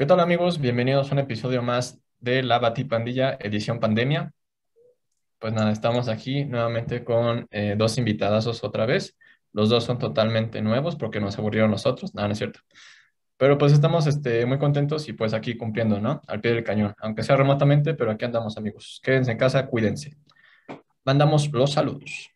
¿Qué tal amigos? Bienvenidos a un episodio más de La Batipandilla, edición pandemia. Pues nada, estamos aquí nuevamente con eh, dos invitadazos otra vez. Los dos son totalmente nuevos porque nos aburrieron nosotros. Nada, no es cierto. Pero pues estamos este, muy contentos y pues aquí cumpliendo, ¿no? Al pie del cañón, aunque sea remotamente, pero aquí andamos amigos. Quédense en casa, cuídense. Mandamos los saludos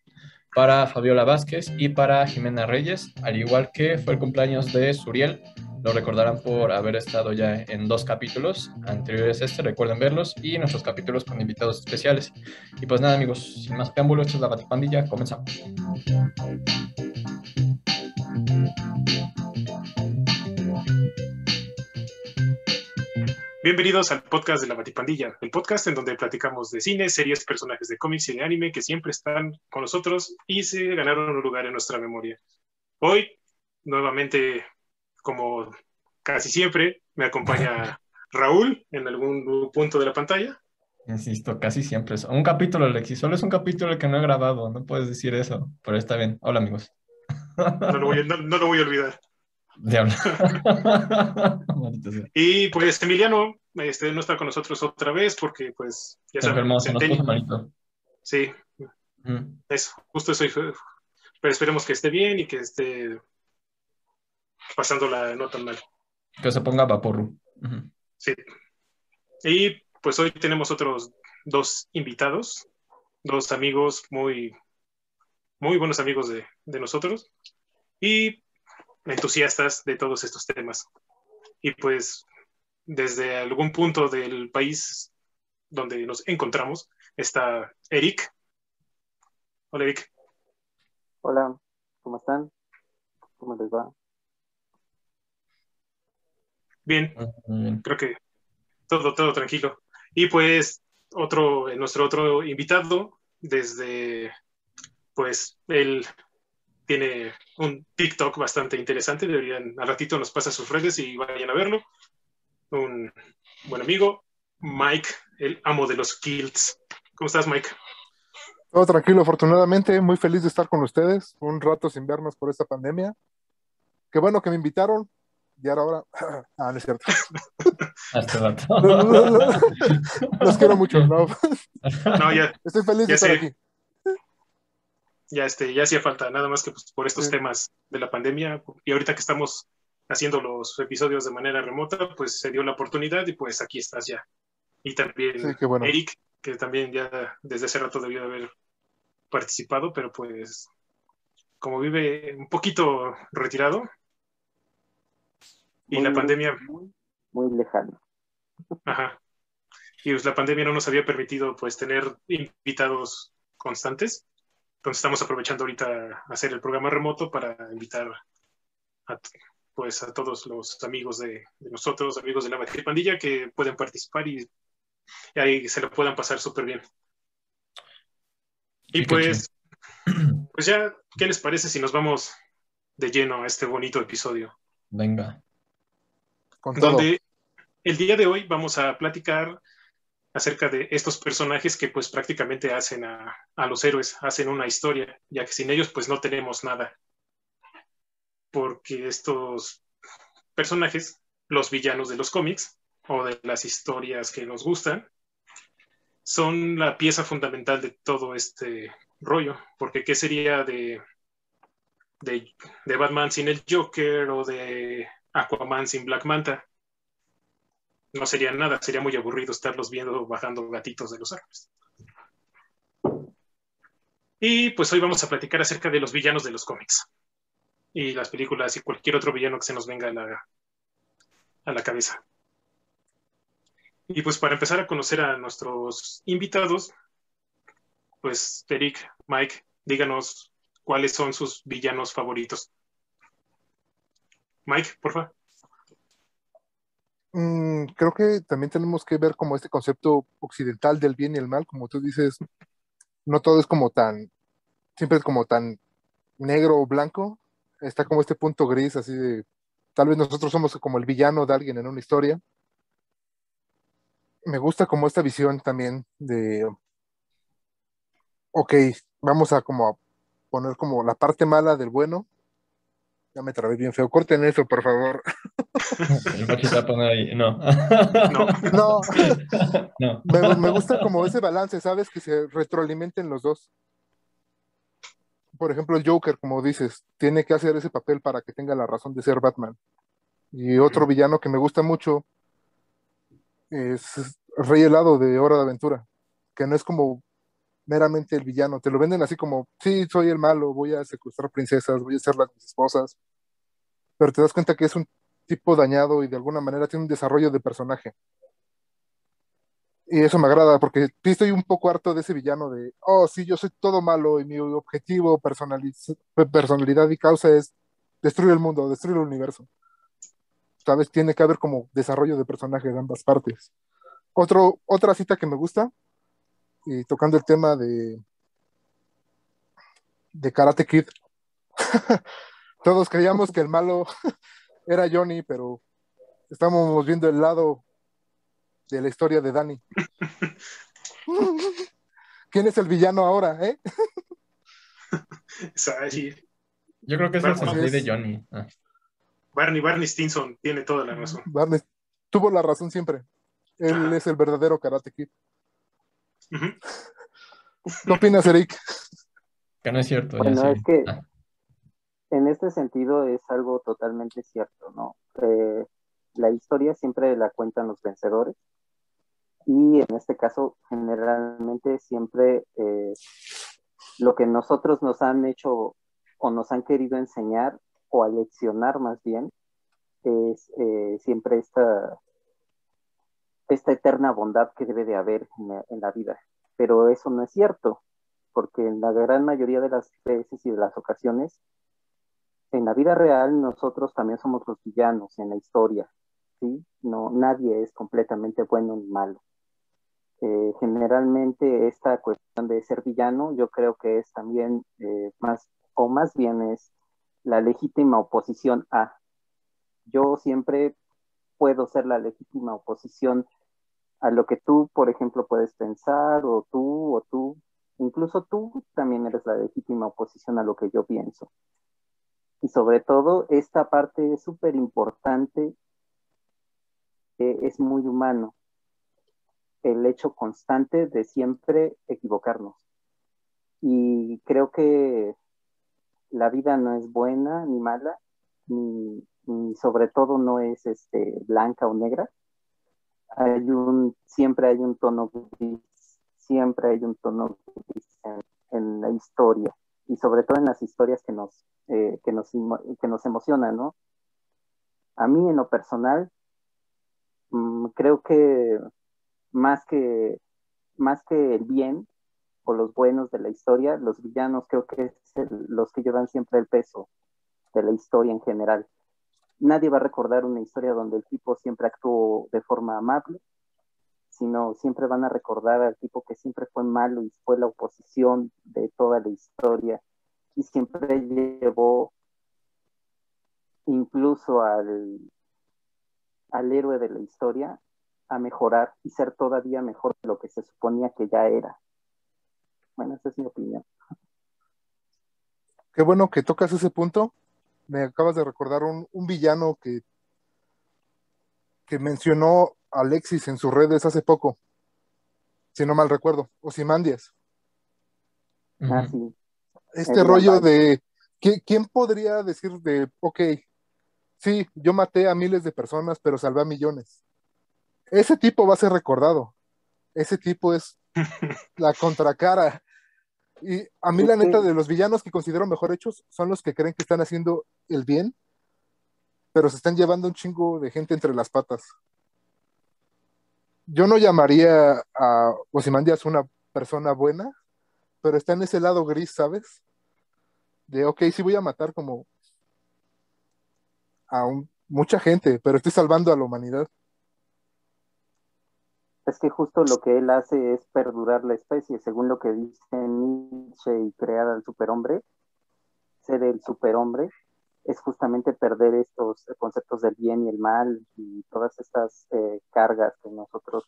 para Fabiola Vázquez y para Jimena Reyes, al igual que fue el cumpleaños de Suriel. Lo recordarán por haber estado ya en dos capítulos anteriores a este, recuerden verlos, y nuestros capítulos con invitados especiales. Y pues nada amigos, sin más preámbulos, esta es la Batipandilla, comenzamos. Bienvenidos al podcast de la Batipandilla, el podcast en donde platicamos de cine, series, personajes de cómics y de anime que siempre están con nosotros y se ganaron un lugar en nuestra memoria. Hoy, nuevamente, como casi siempre, me acompaña Raúl en algún punto de la pantalla. Insisto, casi siempre. Un capítulo, Alexis. Solo es un capítulo que no he grabado. No puedes decir eso, pero está bien. Hola, amigos. No lo voy, no lo voy a olvidar. Diablo. y pues Emiliano este, no está con nosotros otra vez porque pues ya sabemos. Sí, eso, justo eso. Pero esperemos que esté bien y que esté pasando la nota mal. Que se ponga vapor. Sí. Y pues hoy tenemos otros dos invitados, dos amigos muy, muy buenos amigos de, de nosotros. Y entusiastas de todos estos temas. Y pues desde algún punto del país donde nos encontramos está Eric. Hola Eric. Hola, ¿cómo están? ¿Cómo les va? Bien, creo que todo, todo tranquilo. Y pues otro, nuestro otro invitado desde pues el tiene un TikTok bastante interesante. Deberían, al ratito nos pasa sus redes y vayan a verlo. Un buen amigo, Mike, el amo de los kills. ¿Cómo estás, Mike? Todo tranquilo, afortunadamente, muy feliz de estar con ustedes. Un rato sin vernos por esta pandemia. Qué bueno que me invitaron. Y ahora, ah, no es cierto. Hasta rato. Los quiero mucho, ¿no? no ya, Estoy feliz de estar aquí ya, este, ya hacía falta, nada más que pues, por estos temas de la pandemia. Y ahorita que estamos haciendo los episodios de manera remota, pues se dio la oportunidad y pues aquí estás ya. Y también Eric, que también ya desde hace rato debió de haber participado, pero pues como vive un poquito retirado y la pandemia... Muy, muy lejano. Ajá. Y pues la pandemia no nos había permitido pues tener invitados constantes. Entonces estamos aprovechando ahorita hacer el programa remoto para invitar a, pues, a todos los amigos de, nosotros, amigos de la Pandilla, que pueden participar y, ahí se lo puedan pasar súper bien. Y pues, pues ya, ¿qué les parece si nos vamos de lleno a este bonito episodio? Venga. donde el día de hoy vamos a platicar acerca de estos personajes que pues prácticamente hacen a, los héroes, hacen una historia, ya que sin ellos pues no tenemos nada. Porque estos personajes, los villanos de los cómics o de las historias que nos gustan, son la pieza fundamental de todo este rollo, porque ¿qué sería de, de, Batman sin el Joker o de Aquaman sin Black Manta? no sería nada, sería muy aburrido estarlos viendo bajando gatitos de los árboles. Y pues hoy vamos a platicar acerca de los villanos de los cómics y las películas y cualquier otro villano que se nos venga a la, a la cabeza. Y pues para empezar a conocer a nuestros invitados, pues Eric, Mike, díganos cuáles son sus villanos favoritos. Mike, por favor. Mm, creo que también tenemos que ver como este concepto occidental del bien y el mal, como tú dices, no todo es como tan, siempre es como tan negro o blanco, está como este punto gris, así de, tal vez nosotros somos como el villano de alguien en una historia. Me gusta como esta visión también de, ok, vamos a como poner como la parte mala del bueno Ya me trabé bien feo. Corten eso, por favor. No. No. No, No. me, me gusta como ese balance, ¿sabes? Que se retroalimenten los dos. Por ejemplo, el Joker, como dices, tiene que hacer ese papel para que tenga la razón de ser Batman. Y otro villano que me gusta mucho es Rey Helado de Hora de Aventura, que no es como meramente el villano, te lo venden así como, sí, soy el malo, voy a secuestrar princesas, voy a ser las mis esposas, pero te das cuenta que es un tipo dañado y de alguna manera tiene un desarrollo de personaje. Y eso me agrada porque sí estoy un poco harto de ese villano de, oh, sí, yo soy todo malo y mi objetivo, personalidad y causa es destruir el mundo, destruir el universo. ¿Sabes? Tiene que haber como desarrollo de personaje de ambas partes. Otro, otra cita que me gusta, y tocando el tema de, de Karate Kid. Todos creíamos que el malo era Johnny, pero estamos viendo el lado de la historia de Danny. ¿Quién es el villano ahora, eh? Yo creo que es el es- de Johnny. Ah. Barney, Barney Stinson tiene toda la razón. Barney tuvo la razón siempre. Él Ajá. es el verdadero Karate Kid. ¿Qué opinas, Eric? Que no es cierto. Bueno, sí. es que Ah. en este sentido es algo totalmente cierto, ¿no? Eh, la historia siempre la cuentan los vencedores y en este caso generalmente siempre eh, lo que nosotros nos han hecho o nos han querido enseñar o aleccionar más bien es eh, siempre esta, esta eterna bondad que debe de haber en la, en la vida. Pero eso no es cierto, porque en la gran mayoría de las veces y de las ocasiones, en la vida real nosotros también somos los villanos en la historia, ¿sí? No, nadie es completamente bueno ni malo. Eh, generalmente esta cuestión de ser villano yo creo que es también eh, más, o más bien es la legítima oposición a. Yo siempre puedo ser la legítima oposición a lo que tú, por ejemplo, puedes pensar, o tú, o tú, incluso tú también eres la legítima oposición a lo que yo pienso. Y sobre todo, esta parte es súper importante, eh, es muy humano, el hecho constante de siempre equivocarnos. Y creo que la vida no es buena ni mala, ni, sobre todo no es este, blanca o negra. Hay un, siempre hay un tono gris, siempre hay un tono gris en, la historia y sobre todo en las historias que nos, eh, que nos, que nos emocionan, ¿no? A mí en lo personal, mmm, creo que más que más que el bien o los buenos de la historia, los villanos creo que es los que llevan siempre el peso de la historia en general. Nadie va a recordar una historia donde el tipo siempre actuó de forma amable, sino siempre van a recordar al tipo que siempre fue malo y fue la oposición de toda la historia y siempre llevó incluso al, al héroe de la historia a mejorar y ser todavía mejor de lo que se suponía que ya era. Bueno, esa es mi opinión. Qué bueno que tocas ese punto. Me acabas de recordar un, un villano que, que mencionó Alexis en sus redes hace poco, si no mal recuerdo, Osimandias. Ah, sí. Este rollo de, ¿qui- ¿quién podría decir de, ok, sí, yo maté a miles de personas, pero salvé a millones? Ese tipo va a ser recordado. Ese tipo es la contracara. Y a mí la neta de los villanos que considero mejor hechos son los que creen que están haciendo el bien, pero se están llevando un chingo de gente entre las patas. Yo no llamaría a Ozymandias una persona buena, pero está en ese lado gris, ¿sabes? De, ok, sí voy a matar como a un- mucha gente, pero estoy salvando a la humanidad. Es que justo lo que él hace es perdurar la especie, según lo que dice Nietzsche y crear al superhombre, ser el superhombre, es justamente perder estos conceptos del bien y el mal y todas estas eh, cargas que nosotros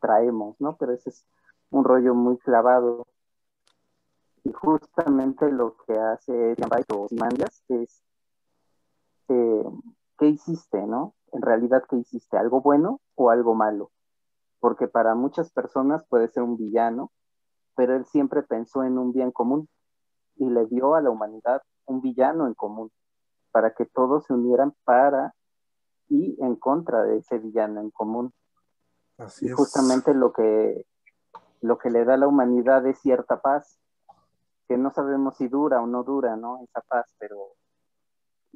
traemos, ¿no? Pero ese es un rollo muy clavado. Y justamente lo que hace Simandias es eh, ¿qué hiciste, no? En realidad, ¿qué hiciste? ¿Algo bueno o algo malo? Porque para muchas personas puede ser un villano, pero él siempre pensó en un bien común y le dio a la humanidad un villano en común, para que todos se unieran para y en contra de ese villano en común. Así y es. justamente lo que, lo que le da a la humanidad es cierta paz, que no sabemos si dura o no dura, ¿no? Esa paz, pero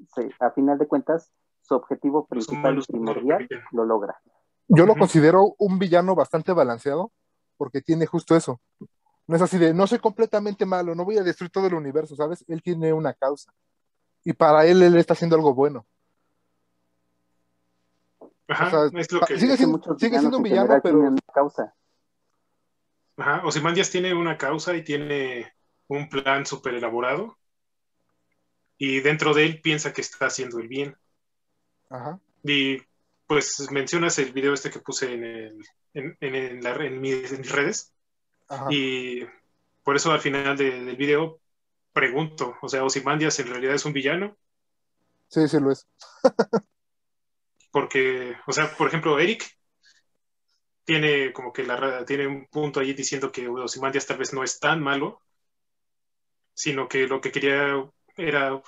se- a final de cuentas, su objetivo Los principal y primordial lo logra. Yo lo considero un villano bastante balanceado porque tiene justo eso. No es así de, no soy completamente malo, no voy a destruir todo el universo, ¿sabes? Él tiene una causa. Y para él, él está haciendo algo bueno. Ajá, O sea, es lo que... sigue siendo- sigue un villano, pero- una causa. Ajá, Ozymandias tiene una causa y tiene un plan súper elaborado. Y dentro de él piensa que está haciendo el bien. Ajá. Y pues mencionas el video este que puse en, el, en, en, en la- en mis, redes. Ajá. Y por eso al final de- del video pregunto, o sea, Ozymandias en realidad es un villano, Sí, sí lo es. porque, o sea, por ejemplo, Eric tiene como que la tiene un punto ahí diciendo que Ozymandias tal vez no es tan malo, sino que lo que quería era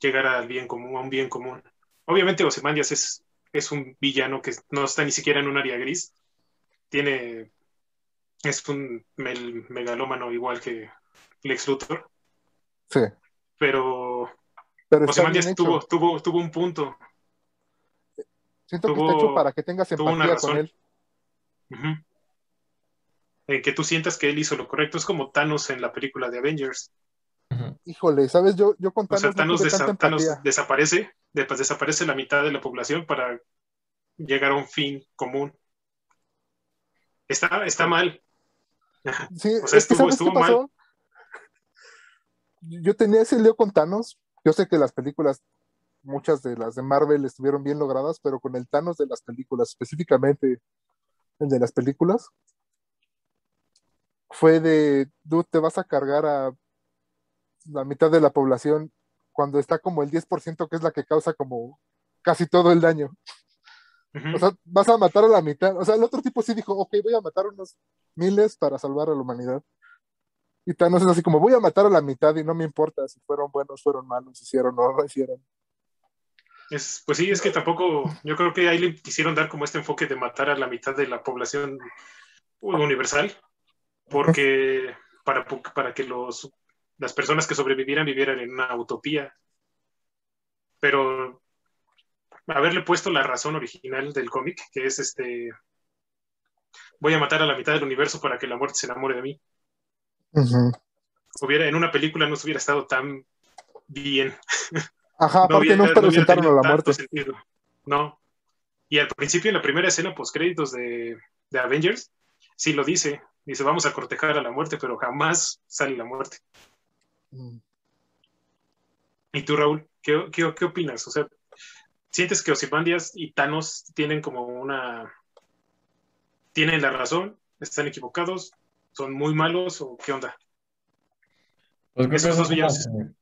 llegar al bien común, a un bien común. Obviamente Ozymandias es, es un villano que no está ni siquiera en un área gris. Tiene es un mel- megalómano igual que Lex Luthor, Sí. pero Pero tuvo, tuvo, tuvo un punto. Siento que tuvo- está hecho para que tengas tuvo una empatía con razón. él. En que tú sientas que él hizo lo correcto. Es como Thanos en la película de Avengers. Híjole, ¿sabes? Yo, yo con O sea, Thanos, Thanos, no desa- Thanos desaparece, de- pues, desaparece la mitad de la población para llegar a un fin común. Está, está mal. Sí, O sea, estuvo- ¿sabes estuvo qué pasó? Yo tenía ese lío con Thanos. Yo sé que las películas, muchas de las de Marvel estuvieron bien logradas, pero con el Thanos de las películas, específicamente el de las películas, fue de, dude, te vas a cargar a la mitad de la población cuando está como el 10% que es la que causa como casi todo el daño. O sea, vas a matar a la mitad. O sea, el otro tipo sí dijo, ok, voy a matar unos miles para salvar a la humanidad. Y Thanos es así como, voy a matar a la mitad y no me importa si fueron buenos, fueron malos, hicieron o no hicieron. Es- pues sí, es que tampoco, yo creo que ahí le quisieron dar como este enfoque de matar a la mitad de la población universal, porque para, para que los, las personas que sobrevivieran vivieran en una utopía. Pero haberle puesto la razón original del cómic, que es este, voy a matar a la mitad del universo para que la muerte se enamore de mí. Hubiera, en una película no se hubiera estado tan bien. Ajá, aparte hubiera- no, presentaron a la muerte. sentido. No. Y al principio, en la primera escena post créditos de, de Avengers, sí lo dice. Dice, vamos a cortejar a la muerte, pero jamás sale la muerte. ¿Y tú, Raúl? ¿Qué, qué, qué opinas? O sea, ¿sientes que Ozymandias y Thanos tienen como una... tienen la razón? ¿Están equivocados? ¿Son muy malos o qué onda? Pues Esos son dos villanos. como,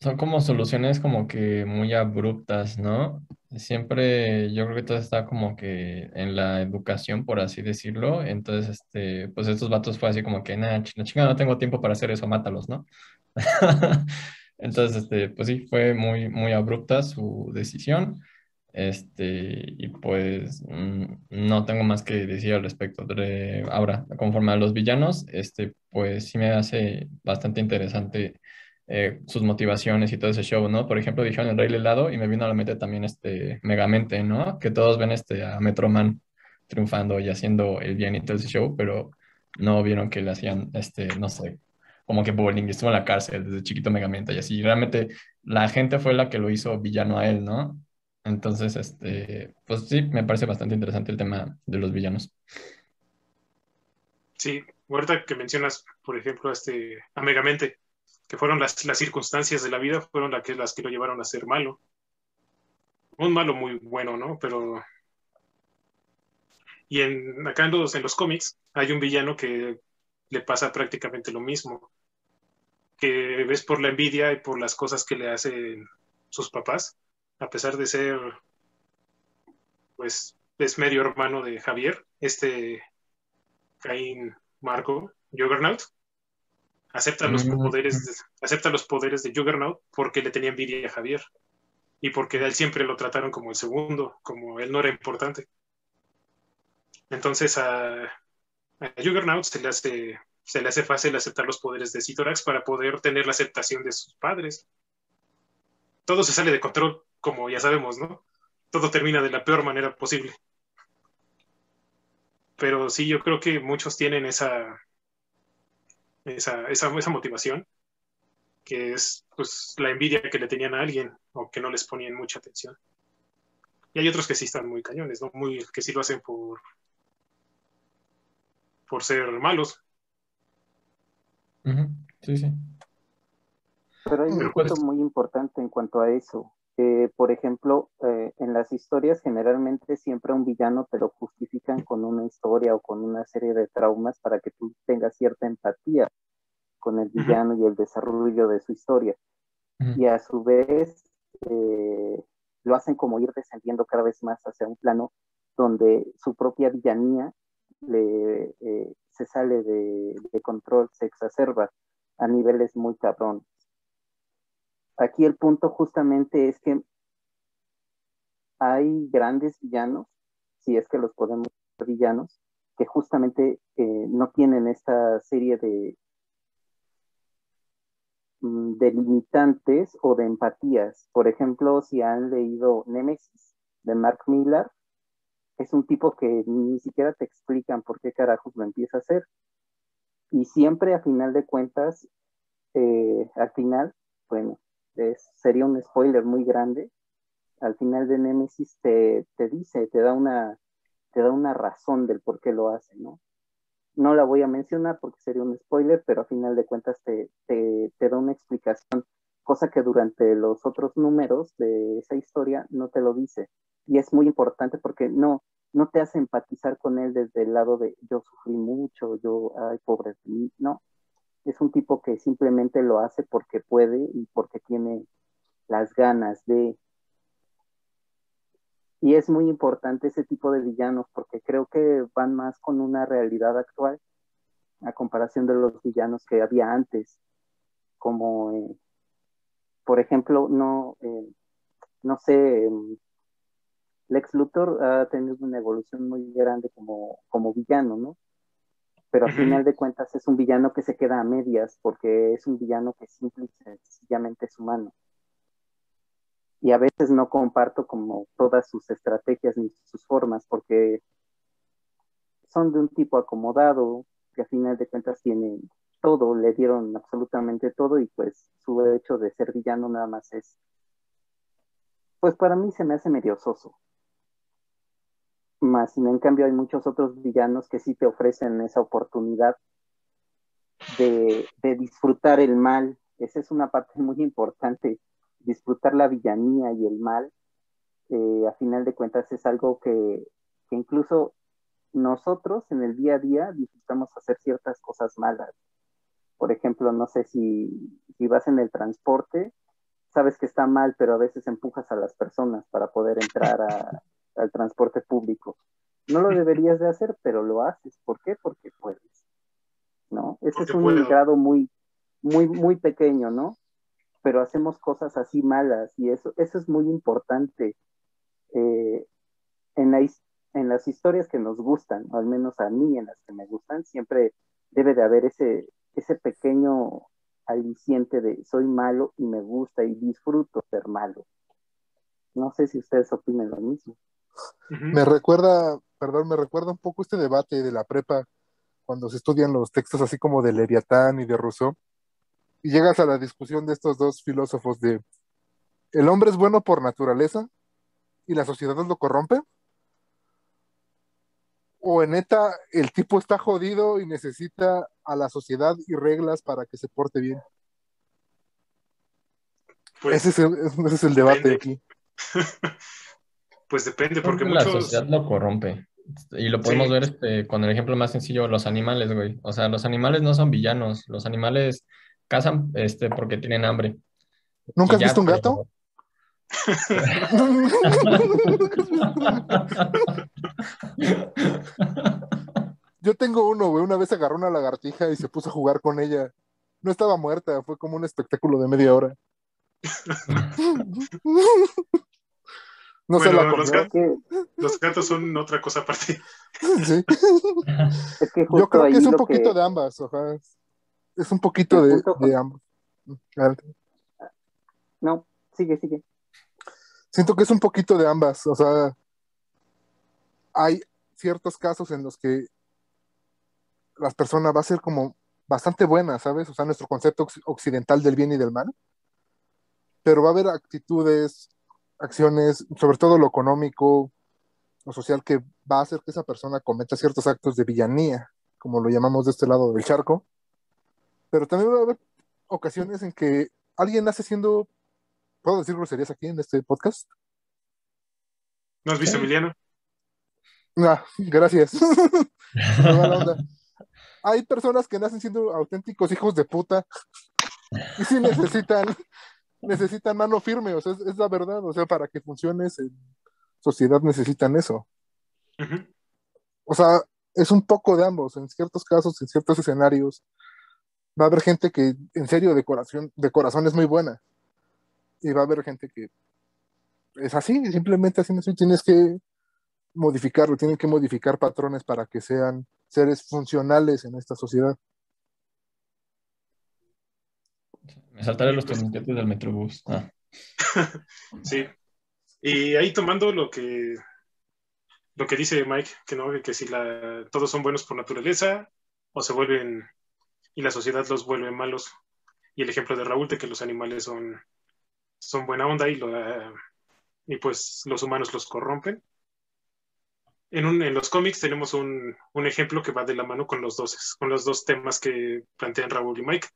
son como soluciones como que muy abruptas, ¿no? Siempre yo creo que todo está como que en la educación, por así decirlo. Entonces, este, pues estos vatos fue así como que, nada, chingada, no tengo tiempo para hacer eso, mátalos, ¿no? Entonces, este, pues sí, fue muy, muy abrupta su decisión. Este, y pues mm, no tengo más que decir al respecto. De- ahora, conforme a los villanos, este, pues sí me hace bastante interesante eh, sus motivaciones y todo ese show, ¿no? Por ejemplo, dijeron el Rey Helado y me vino a la mente también este Megamente, ¿no? Que todos ven este a Metroman triunfando y haciendo el bien y todo ese show, pero no vieron que le hacían, este, no sé, como que bullying estuvo en la cárcel desde chiquito Megamente y así. Realmente la gente fue la que lo hizo villano a él, ¿no? Entonces, este, pues sí, me parece bastante interesante el tema de los villanos. Sí, ahorita que mencionas, por ejemplo, este, a Megamente, que fueron las, las circunstancias de la vida, fueron las que, las que lo llevaron a ser malo. Un malo muy bueno, ¿no? Pero... Y en, acá en los, en los cómics hay un villano que le pasa prácticamente lo mismo, que ves por la envidia y por las cosas que le hacen sus papás, a pesar de ser, pues, es medio hermano de Javier, este Caín Marco, Juggernaut, acepta los Mm. poderes, de, acepta los poderes de Juggernaut porque le tenía envidia a Javier y porque a él siempre lo trataron como el segundo, como él no era importante. Entonces a, a Juggernaut se le hace se le hace fácil aceptar los poderes de Citorax para poder tener la aceptación de sus padres. Todo se sale de control, como ya sabemos, ¿no? Todo termina de la peor manera posible. Pero sí, yo creo que muchos tienen esa, esa, esa, esa motivación, que es pues, la envidia que le tenían a alguien o que no les ponían mucha atención. Y hay otros que sí están muy cañones, ¿no? Muy, que sí lo hacen por, por ser malos. Sí, sí. Pero hay un Pero punto pues- muy importante en cuanto a eso. Eh, por ejemplo, eh, en las historias generalmente siempre a un villano te lo justifican con una historia o con una serie de traumas para que tú tengas cierta empatía con el villano y el desarrollo de su historia. Y a su vez eh, lo hacen como ir descendiendo cada vez más hacia un plano donde su propia villanía le, eh, se sale de, de control, se exacerba a niveles muy cabrones aquí el punto justamente es que hay grandes villanos, si es que los podemos ver villanos, que justamente eh, no tienen esta serie de mm, de limitantes o de empatías. Por ejemplo, si han leído Nemesis de Mark Millar, es un tipo que ni siquiera te explican por qué carajos lo empieza a hacer. Y siempre a final de cuentas, eh, al final, bueno, sería un spoiler muy grande. Al final de Nemesis te, te dice, te da una, te da una razón del por qué lo hace, ¿no? No la voy a mencionar porque sería un spoiler, pero a final de cuentas te, te, te da una explicación, cosa que durante los otros números de esa historia no te lo dice. Y es muy importante porque no, no te hace empatizar con él desde el lado de yo sufrí mucho, yo, ay, pobre no. Es un tipo que simplemente lo hace porque puede y porque tiene las ganas de. Y es muy importante ese tipo de villanos porque creo que van más con una realidad actual a comparación de los villanos que había antes, como, eh, por ejemplo, no, eh, no sé, eh, Lex Luthor ha tenido una evolución muy grande como, como villano, ¿no? Pero al final de cuentas es un villano que se queda a medias porque es un villano que simple y sencillamente es humano. Y a veces no comparto como todas sus estrategias ni sus formas porque son de un tipo acomodado que a final de cuentas tiene todo, le dieron absolutamente todo y pues su hecho de ser villano nada más es, pues para mí se me hace medio soso. Más, en cambio, hay muchos otros villanos que sí te ofrecen esa oportunidad de, disfrutar el mal. Esa es una parte muy importante. Disfrutar la villanía y el mal, a final de cuentas, es algo que, que, incluso nosotros en el día a día disfrutamos hacer ciertas cosas malas. Por ejemplo, no sé si, si vas en el transporte, sabes que está mal, pero a veces empujas a las personas para poder entrar a, al transporte público. No lo deberías de hacer, pero lo haces. ¿Por qué? Porque puedes. ¿No? Ese Porque es un puedo. grado muy, muy, muy pequeño, ¿no? Pero hacemos cosas así malas y eso, eso es muy importante. Eh, en, la, en las historias que nos gustan, o al menos a mí en las que me gustan, siempre debe de haber ese, ese pequeño aliciente de soy malo y me gusta y disfruto ser malo. No sé si ustedes opinen lo mismo. Uh -huh. Me recuerda, perdón, me recuerda un poco este debate de la prepa cuando se estudian los textos así como de Leviatán y de Rousseau y llegas a la discusión de estos dos filósofos de el hombre es bueno por naturaleza y la sociedad lo corrompe o en neta el tipo está jodido y necesita a la sociedad y reglas para que se porte bien. Pues, ese, es el, ese, es el, debate depende. aquí. pues depende, porque la muchos... sociedad lo corrompe. Y lo podemos sí. ver este, con el ejemplo más sencillo, los animales, güey. O sea, los animales no son villanos. Los animales cazan este, porque tienen hambre. ¿Nunca has ya, visto un gato? Yo tengo uno, güey. Una vez agarró una lagartija y se puso a jugar con ella. No estaba muerta, fue como un espectáculo de media hora. No se Bueno, la los comió. Gatos son otra cosa aparte. Sí. es que Yo justo creo que es un poquito que- de ambas, ojalá. Es un poquito de, con- de ambos. No, sigue, sigue. Siento que es un poquito de ambas. O sea, hay ciertos casos en los que las personas va a ser como bastante buenas, ¿sabes? O sea, nuestro concepto occ- occidental del bien y del mal. Pero va a haber actitudes, acciones, sobre todo lo económico, lo social, que va a hacer que esa persona cometa ciertos actos de villanía, como lo llamamos de este lado del charco. Pero también va a haber ocasiones en que alguien nace siendo, ¿puedo decir groserías aquí en este podcast? ¿No has visto. Emiliano? Ah, gracias. Me va la onda. Hay personas que nacen siendo auténticos hijos de puta y sí necesitan, necesitan mano firme, o sea, es, es la verdad, o sea, para que funciones en sociedad necesitan eso. O sea, es un poco de ambos, en ciertos casos, en ciertos escenarios, va a haber gente que en serio de corazón, de corazón es muy buena y va a haber gente que es así, simplemente así, así tienes que modificarlo, tienen que modificar patrones para que sean seres funcionales en esta sociedad. Me saltaré los torniquetes del Metrobús. Ah. Sí. Y ahí tomando lo que lo que dice Mike, que no, que si todos son buenos por naturaleza, o se vuelven, y la sociedad los vuelve malos. Y el ejemplo de Raúl de que los animales son, son buena onda y, y pues los humanos los corrompen. En, un, en los cómics tenemos un, un, ejemplo que va de la mano con los dos, con los dos temas que plantean Raúl y Mike.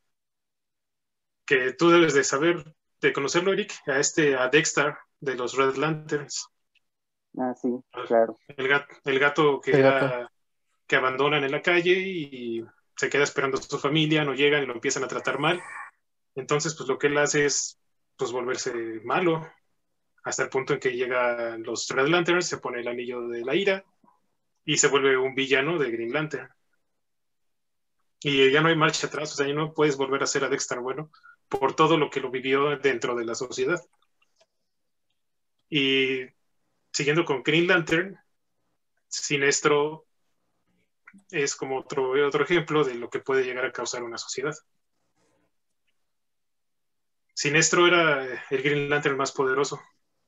Que tú debes de saber, de conocerlo, Eric, a este, a Dexter de los Red Lanterns. Ah, sí, claro. El gato, el gato que, El gato. era- que abandonan en la calle y se queda esperando a su familia, no llegan y lo empiezan a tratar mal. Entonces, pues lo que él hace es pues volverse malo, hasta el punto en que llegan los Red Lanterns, se pone el anillo de la ira y se vuelve un villano de Green Lantern. Y ya no hay marcha atrás, o sea, ya no puedes volver a ser a Dexter bueno por todo lo que lo vivió dentro de la sociedad. Y siguiendo con Green Lantern, Sinestro es como otro, otro ejemplo de lo que puede llegar a causar una sociedad. Sinestro era el Green Lantern más poderoso,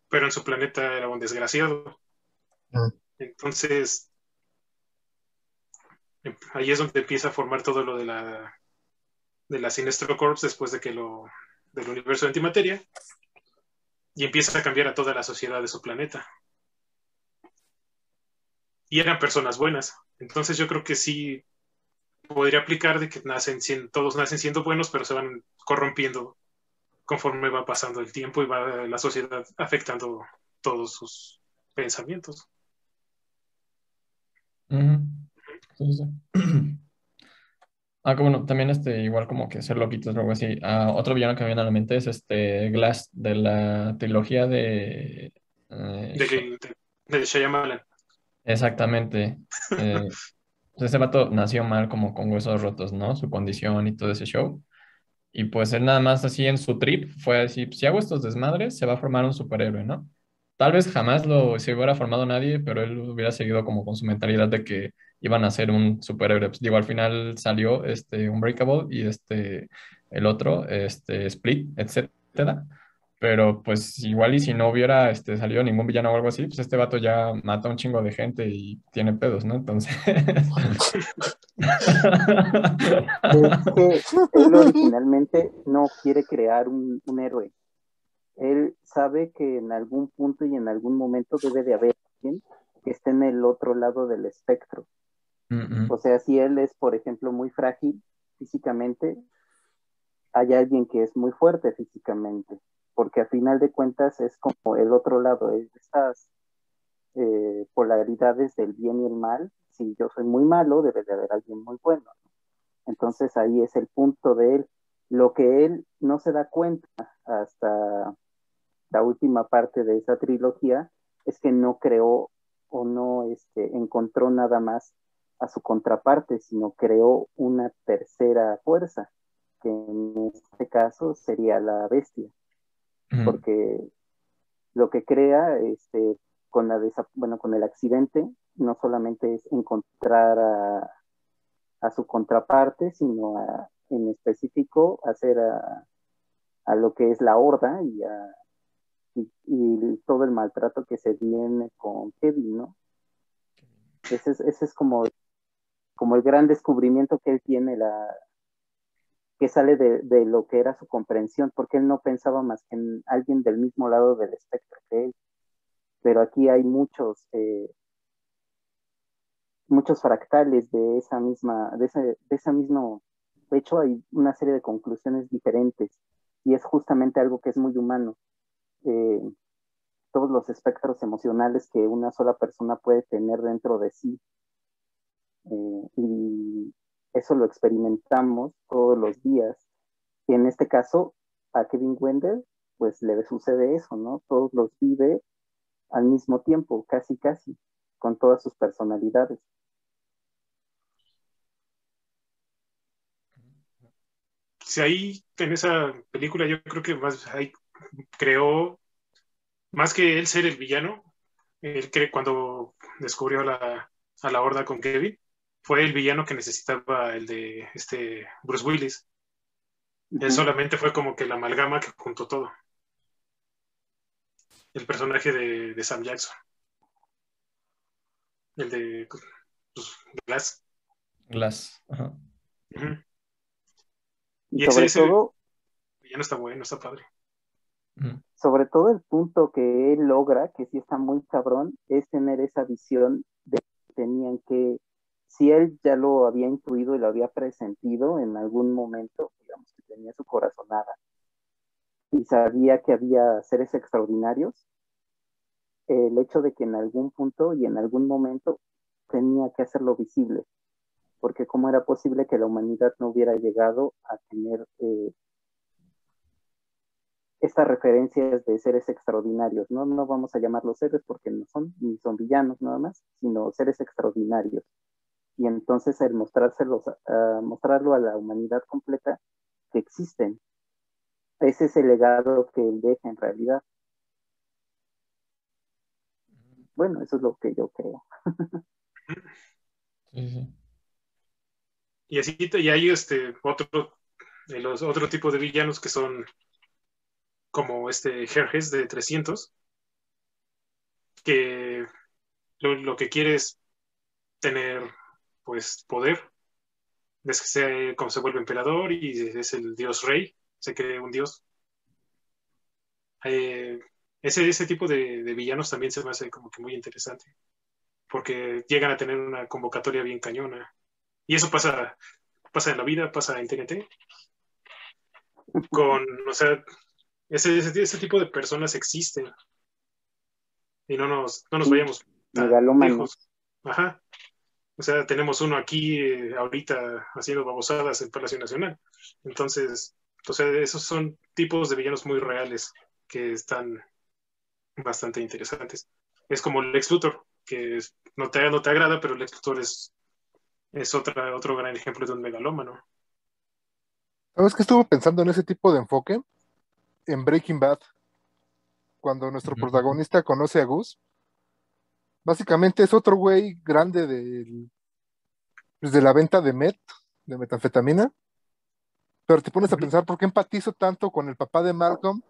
pero en su planeta era un desgraciado. Mm. Entonces, ahí es donde empieza a formar todo lo de la, de la Sinestro Corps después de que lo, del universo de antimateria, y empieza a cambiar a toda la sociedad de su planeta. Y eran personas buenas. Entonces yo creo que sí podría aplicar de que nacen todos nacen siendo buenos, pero se van corrompiendo conforme va pasando el tiempo y va la sociedad afectando todos sus pensamientos. Sí, sí. Ah, que bueno, también este, igual como que ser loquitos o algo así. Ah, otro villano que me viene a la mente es este Glass de la trilogía de... eh, De, de, de Shyamalan. Exactamente. Eh, pues ese vato nació mal, como con huesos rotos, ¿no? Su condición y todo ese show. Y pues él nada más así en su trip fue así, si hago estos desmadres, se va a formar un superhéroe, ¿no? Tal vez jamás lo se hubiera formado nadie, pero él hubiera seguido como con su mentalidad de que iban a ser un superhéroe. Pues, digo, al final salió este Unbreakable y este el otro, este Split, etcétera. Pero pues igual y si no hubiera este, salido ningún villano o algo así, pues este vato ya mata un chingo de gente y tiene pedos, ¿no? Entonces... Él originalmente no quiere crear un, un héroe. Él sabe que en algún punto y en algún momento debe de haber alguien que esté en el otro lado del espectro. O sea, si él es, por ejemplo, muy frágil físicamente, hay alguien que es muy fuerte físicamente, porque a final de cuentas es como el otro lado, es estas eh, polaridades del bien y el mal. Si yo soy muy malo, debe de haber alguien muy bueno. Entonces ahí es el punto de él. Lo que él no se da cuenta hasta la última parte de esa trilogía es que no creó o no este, encontró nada más a su contraparte, sino creó una tercera fuerza, que en este caso sería la bestia, porque lo que crea este, con, la bueno, con el accidente no solamente es encontrar a, a su contraparte, sino a, en específico hacer a, a, lo que es la horda y, a, y, todo el maltrato que se viene con Kevin, ¿no? Ese es, ese es como, como el gran descubrimiento que él tiene, la, que sale de, lo que era su comprensión, porque él no pensaba más que en alguien del mismo lado del espectro que él. Pero aquí hay muchos, eh, muchos fractales de esa misma, de ese, de ese mismo hecho, hay una serie de conclusiones diferentes y es justamente algo que es muy humano. Eh, todos los espectros emocionales que una sola persona puede tener dentro de sí. Eh, y eso lo experimentamos todos los días. Y en este caso, a Kevin Wender, pues le sucede eso, ¿no? Todos los vive al mismo tiempo, casi, casi, con todas sus personalidades. Si ahí en esa película yo creo que más ahí creó más que él ser el villano, él cree cuando descubrió la, a la horda con Kevin, fue el villano que necesitaba el de este Bruce Willis. Él solamente fue como que la amalgama que juntó todo. El personaje de, de Sam Jackson. El de pues, Glass. Glass. Y, sobre todo. Ya no está bueno, está padre sobre todo el punto que él logra, que sí está muy cabrón, es tener esa visión de que tenían que, si él ya lo había intuido y lo había presentido en algún momento, digamos que tenía su corazonada, y sabía que había seres extraordinarios, el hecho de que en algún punto y en algún momento tenía que hacerlo visible, porque cómo era posible que la humanidad no hubiera llegado a tener eh, estas referencias de seres extraordinarios, ¿no? No vamos a llamarlos seres porque no son, ni son villanos nada más, sino seres extraordinarios. Y entonces el mostrárselos, mostrarlo a la humanidad completa que existen. Ese es el legado que él deja en realidad. Bueno, eso es lo que yo creo. Y así y hay este otro, los otro tipo de villanos que son como este Herges de 300, que lo, que quiere es tener pues poder, ves que se, como se vuelve emperador y es el dios rey, se cree un dios. Eh, ese, ese tipo de, villanos también se me hace como que muy interesante, porque llegan a tener una convocatoria bien cañona. Y eso pasa, pasa en la vida, pasa en TNT. Con, o sea, ese, ese, tipo de personas existen. Y no nos, no nos vayamos tan lejos. Ajá. O sea, tenemos uno aquí eh, ahorita haciendo babosadas en Palacio Nacional. Entonces, o sea, esos son tipos de villanos muy reales que están bastante interesantes. Es como el Lex Luthor, que no, te, no te agrada, pero Lex Luthor es, es otra, otro gran ejemplo de un megalómano. ¿Sabes que estuvo pensando en ese tipo de enfoque? en Breaking Bad, cuando nuestro protagonista conoce a Gus, básicamente es otro güey grande de, pues, de la venta de met, de metanfetamina, pero te pones a pensar por qué empatizo tanto con el papá de Malcolm,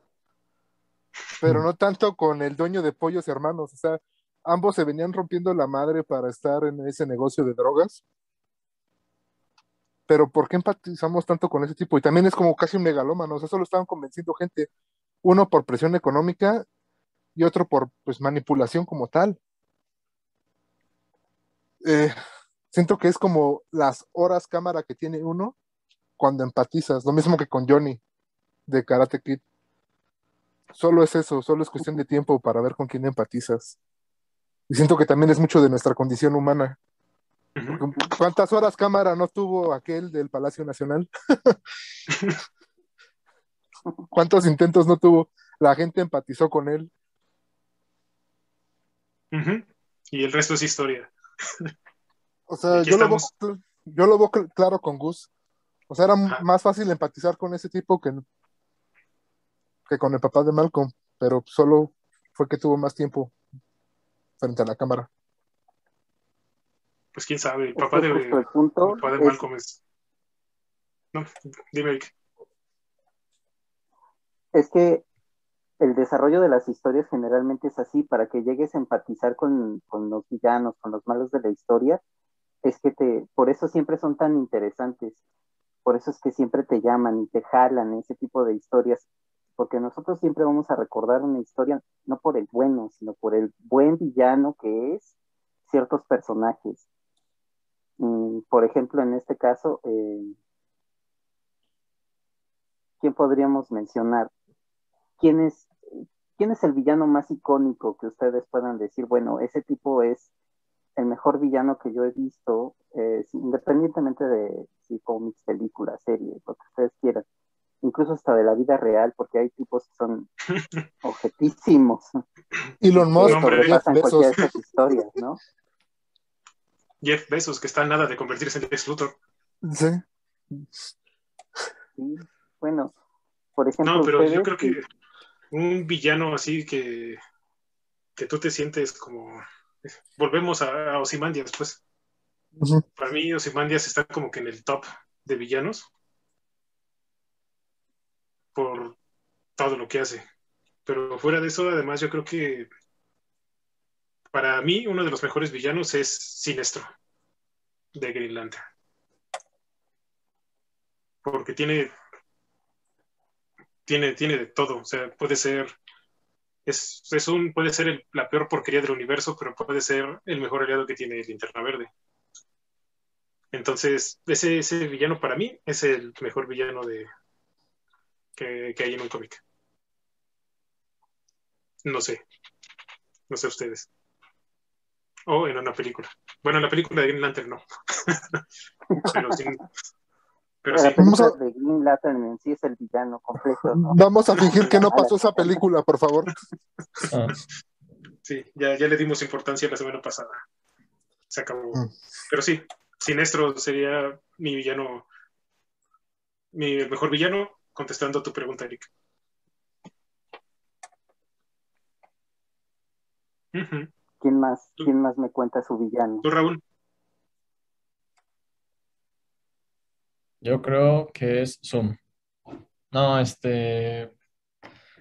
pero no tanto con el dueño de Pollos Hermanos, o sea, ambos se venían rompiendo la madre para estar en ese negocio de drogas. Pero ¿por qué empatizamos tanto con ese tipo? Y también es como casi un megalómano, o sea, solo estaban convenciendo gente, uno por presión económica y otro por pues manipulación como tal. Eh, siento que es como las horas cámara que tiene uno cuando empatizas, lo mismo que con Johnny de Karate Kid. Solo es eso, solo es cuestión de tiempo para ver con quién empatizas. Y siento que también es mucho de nuestra condición humana. ¿Cuántas horas cámara no tuvo aquel del Palacio Nacional? ¿Cuántos intentos no tuvo? la gente empatizó con él. Y el resto es historia. O sea, yo lo, veo, yo lo veo cl- claro con Gus. O sea, era Ajá. más fácil empatizar con ese tipo que, que con el papá de Malcolm, pero solo fue que tuvo más tiempo frente a la cámara. Pues quién sabe, el papá de, el punto papá de es- Malcolm es. No, dime, Eric. es que el desarrollo de las historias generalmente es así, para que llegues a empatizar con, con los villanos, con los malos de la historia, es que te, por eso siempre son tan interesantes, por eso es que siempre te llaman y te jalan ese tipo de historias, porque nosotros siempre vamos a recordar una historia no por el bueno, sino por el buen villano que es ciertos personajes. Mm, por ejemplo, en este caso, eh, ¿quién podríamos mencionar? ¿Quién es, ¿Quién es el villano más icónico que ustedes puedan decir? Bueno, ese tipo es el mejor villano que yo he visto, eh, independientemente de si cómics, películas, series, lo que ustedes quieran. Incluso hasta de la vida real, porque hay tipos que son objetísimos. Elon Musk, Bezos. cualquiera de esas historias, ¿no? Jeff Bezos, que está a nada de convertirse en Lex Luthor. Sí. Sí. Bueno, por ejemplo, No, pero yo creo que un villano así que, que tú te sientes como. Volvemos a, a Ozymandias, pues. Para mí, Ozymandias está como que en el top de villanos por todo lo que hace. Pero fuera de eso, además, yo creo que para mí uno de los mejores villanos es Sinestro de Green Lantern. Porque tiene tiene, tiene de todo. O sea, puede ser. Es, es un, puede ser el- la peor porquería del universo, pero puede ser el mejor aliado que tiene Linterna Verde. Entonces, ese, ese villano para mí es el mejor villano de que, que hay en un cómic. No sé. No sé ustedes. O en una película. Bueno, en la película de Green Lantern no. pero sí. Pero sí. la película Vamos a- de Green Lantern en sí es el villano completo, ¿no? Vamos a fingir que no pasó esa película, por favor. Ah, Sí, ya, ya le dimos importancia la semana pasada. Se acabó. Mm. Pero sí, Sinestro sería mi villano, mi el mejor villano, contestando a tu pregunta, Eric. ¿Quién más, quién más me cuenta su villano? ¿Tú, Raúl? Yo creo que es Zoom. No, este.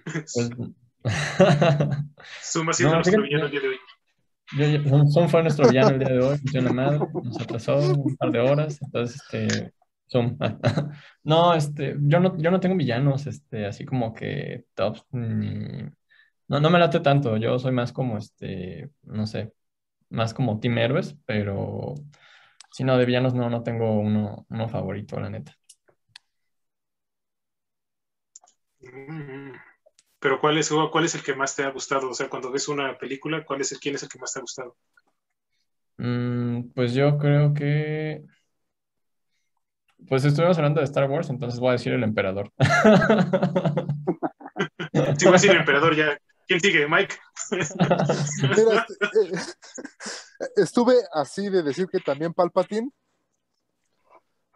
Pues. Zoom ha sido No, nuestro villano el día de hoy. Yo- yo- Zoom- fue nuestro villano el día de hoy, la madre, nos atrasó un par de horas, entonces, este, Zoom. No, este, yo no, yo no tengo villanos, este, así como que tops, no, no me late tanto, yo soy más como, este, no sé, más como Team Héroes, pero si no, de villanos no, no tengo uno, uno favorito, la neta. Mm. Pero ¿cuál es, ¿cuál es el que más te ha gustado? O sea, cuando ves una película, ¿cuál es el, ¿quién es el que más te ha gustado? Mm, pues yo creo que, pues estuvimos hablando de Star Wars, entonces voy a decir el emperador. Si voy a decir el emperador ya. ¿Quién sigue? Mike. Estuve así de decir que también Palpatine,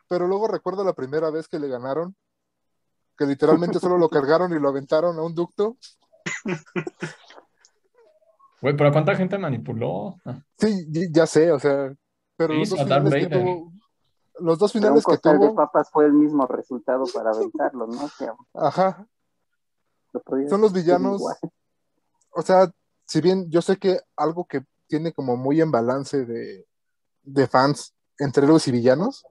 pero luego recuerdo la primera vez que le ganaron, que literalmente solo lo cargaron y lo aventaron a un ducto. Güey, pero ¿cuánta gente manipuló? Sí, ya sé, o sea, pero los dos finales que Vader. tuvo, los dos Pero un finales que costal de tuvo, papas fue el mismo resultado para aventarlo, ¿no? O sea, ajá, lo son los villanos, igual. o sea, si bien yo sé que algo que tiene como muy en balance de, de fans entre héroes y villanos,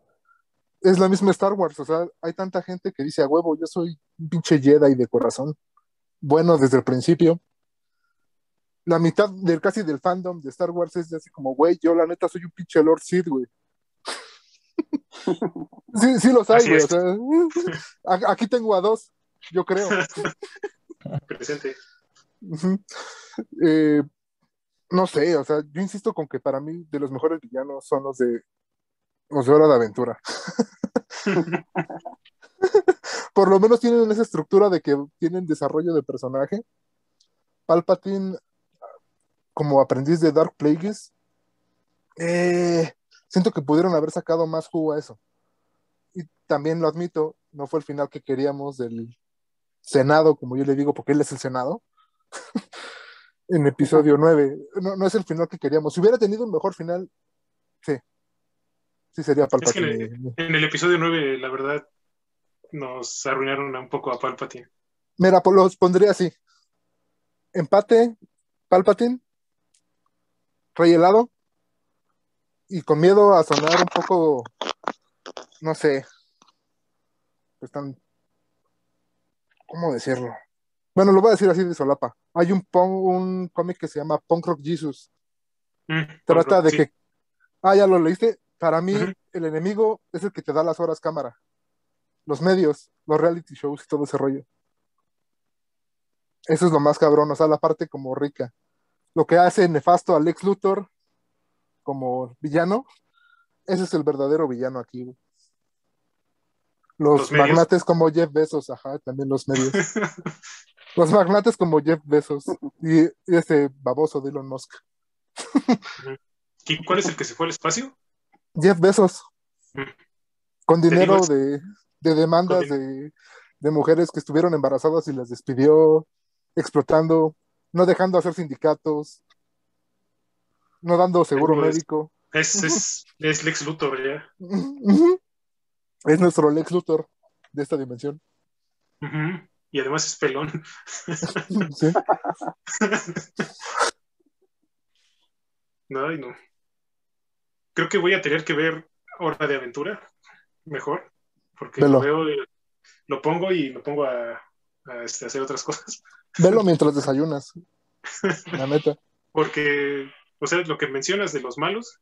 es la misma Star Wars, o sea, hay tanta gente que dice a huevo, yo soy un pinche Jedi de corazón, bueno desde el principio. La mitad del casi del fandom de Star Wars es de así como, güey, yo la neta soy un pinche Lord Sith, güey. sí, sí los hay, güey, o sea, aquí tengo a dos, yo creo. Presente. Eh, no sé, o sea, yo insisto con que para mí de los mejores villanos son los de los de Hora de Aventura. por lo menos tienen esa estructura de que tienen desarrollo de personaje. Palpatine, como aprendiz de Dark Plagueis, eh, siento que pudieron haber sacado más jugo a eso. Y también lo admito, no fue el final que queríamos del Senado, como yo le digo, porque él es el Senado. en episodio 9. No, no es el final que queríamos. Si hubiera tenido un mejor final, sí. Sí sería Palpatine. en, el, episodio 9, la verdad, nos arruinaron un poco a Palpatine. Mira, los pondría así. Empate, Palpatine, Rey helado, y con miedo a sonar un poco, no sé, están, ¿cómo decirlo? Bueno, lo voy a decir así de solapa. Hay un, un cómic que se llama Punk Rock Jesus. Mm, Trata de que, ah, ya lo leíste. Para mí, el enemigo es el que te da las horas cámara. Los medios, los reality shows y todo ese rollo. Eso es lo más cabrón, o sea, la parte como rica. Lo que hace nefasto a Lex Luthor como villano, ese es el verdadero villano aquí. Los, magnates como Jeff Bezos, ajá, también los medios. los magnates como Jeff Bezos y, y este baboso de Elon Musk. ¿Y cuál es el que se fue al espacio? Jeff Bezos. Con dinero de, demandas de, de, mujeres que estuvieron embarazadas y las despidió, explotando, no dejando hacer sindicatos, no dando seguro médico. Es, es, es, Lex Luthor ya. es nuestro Lex Luthor de esta dimensión. Y además es pelón. sí. no, no. Creo que voy a tener que ver Hora de Aventura mejor, porque lo veo, lo pongo y me pongo a, este, hacer otras cosas. Velo mientras desayunas. La neta. Porque o sea, lo que mencionas de los malos,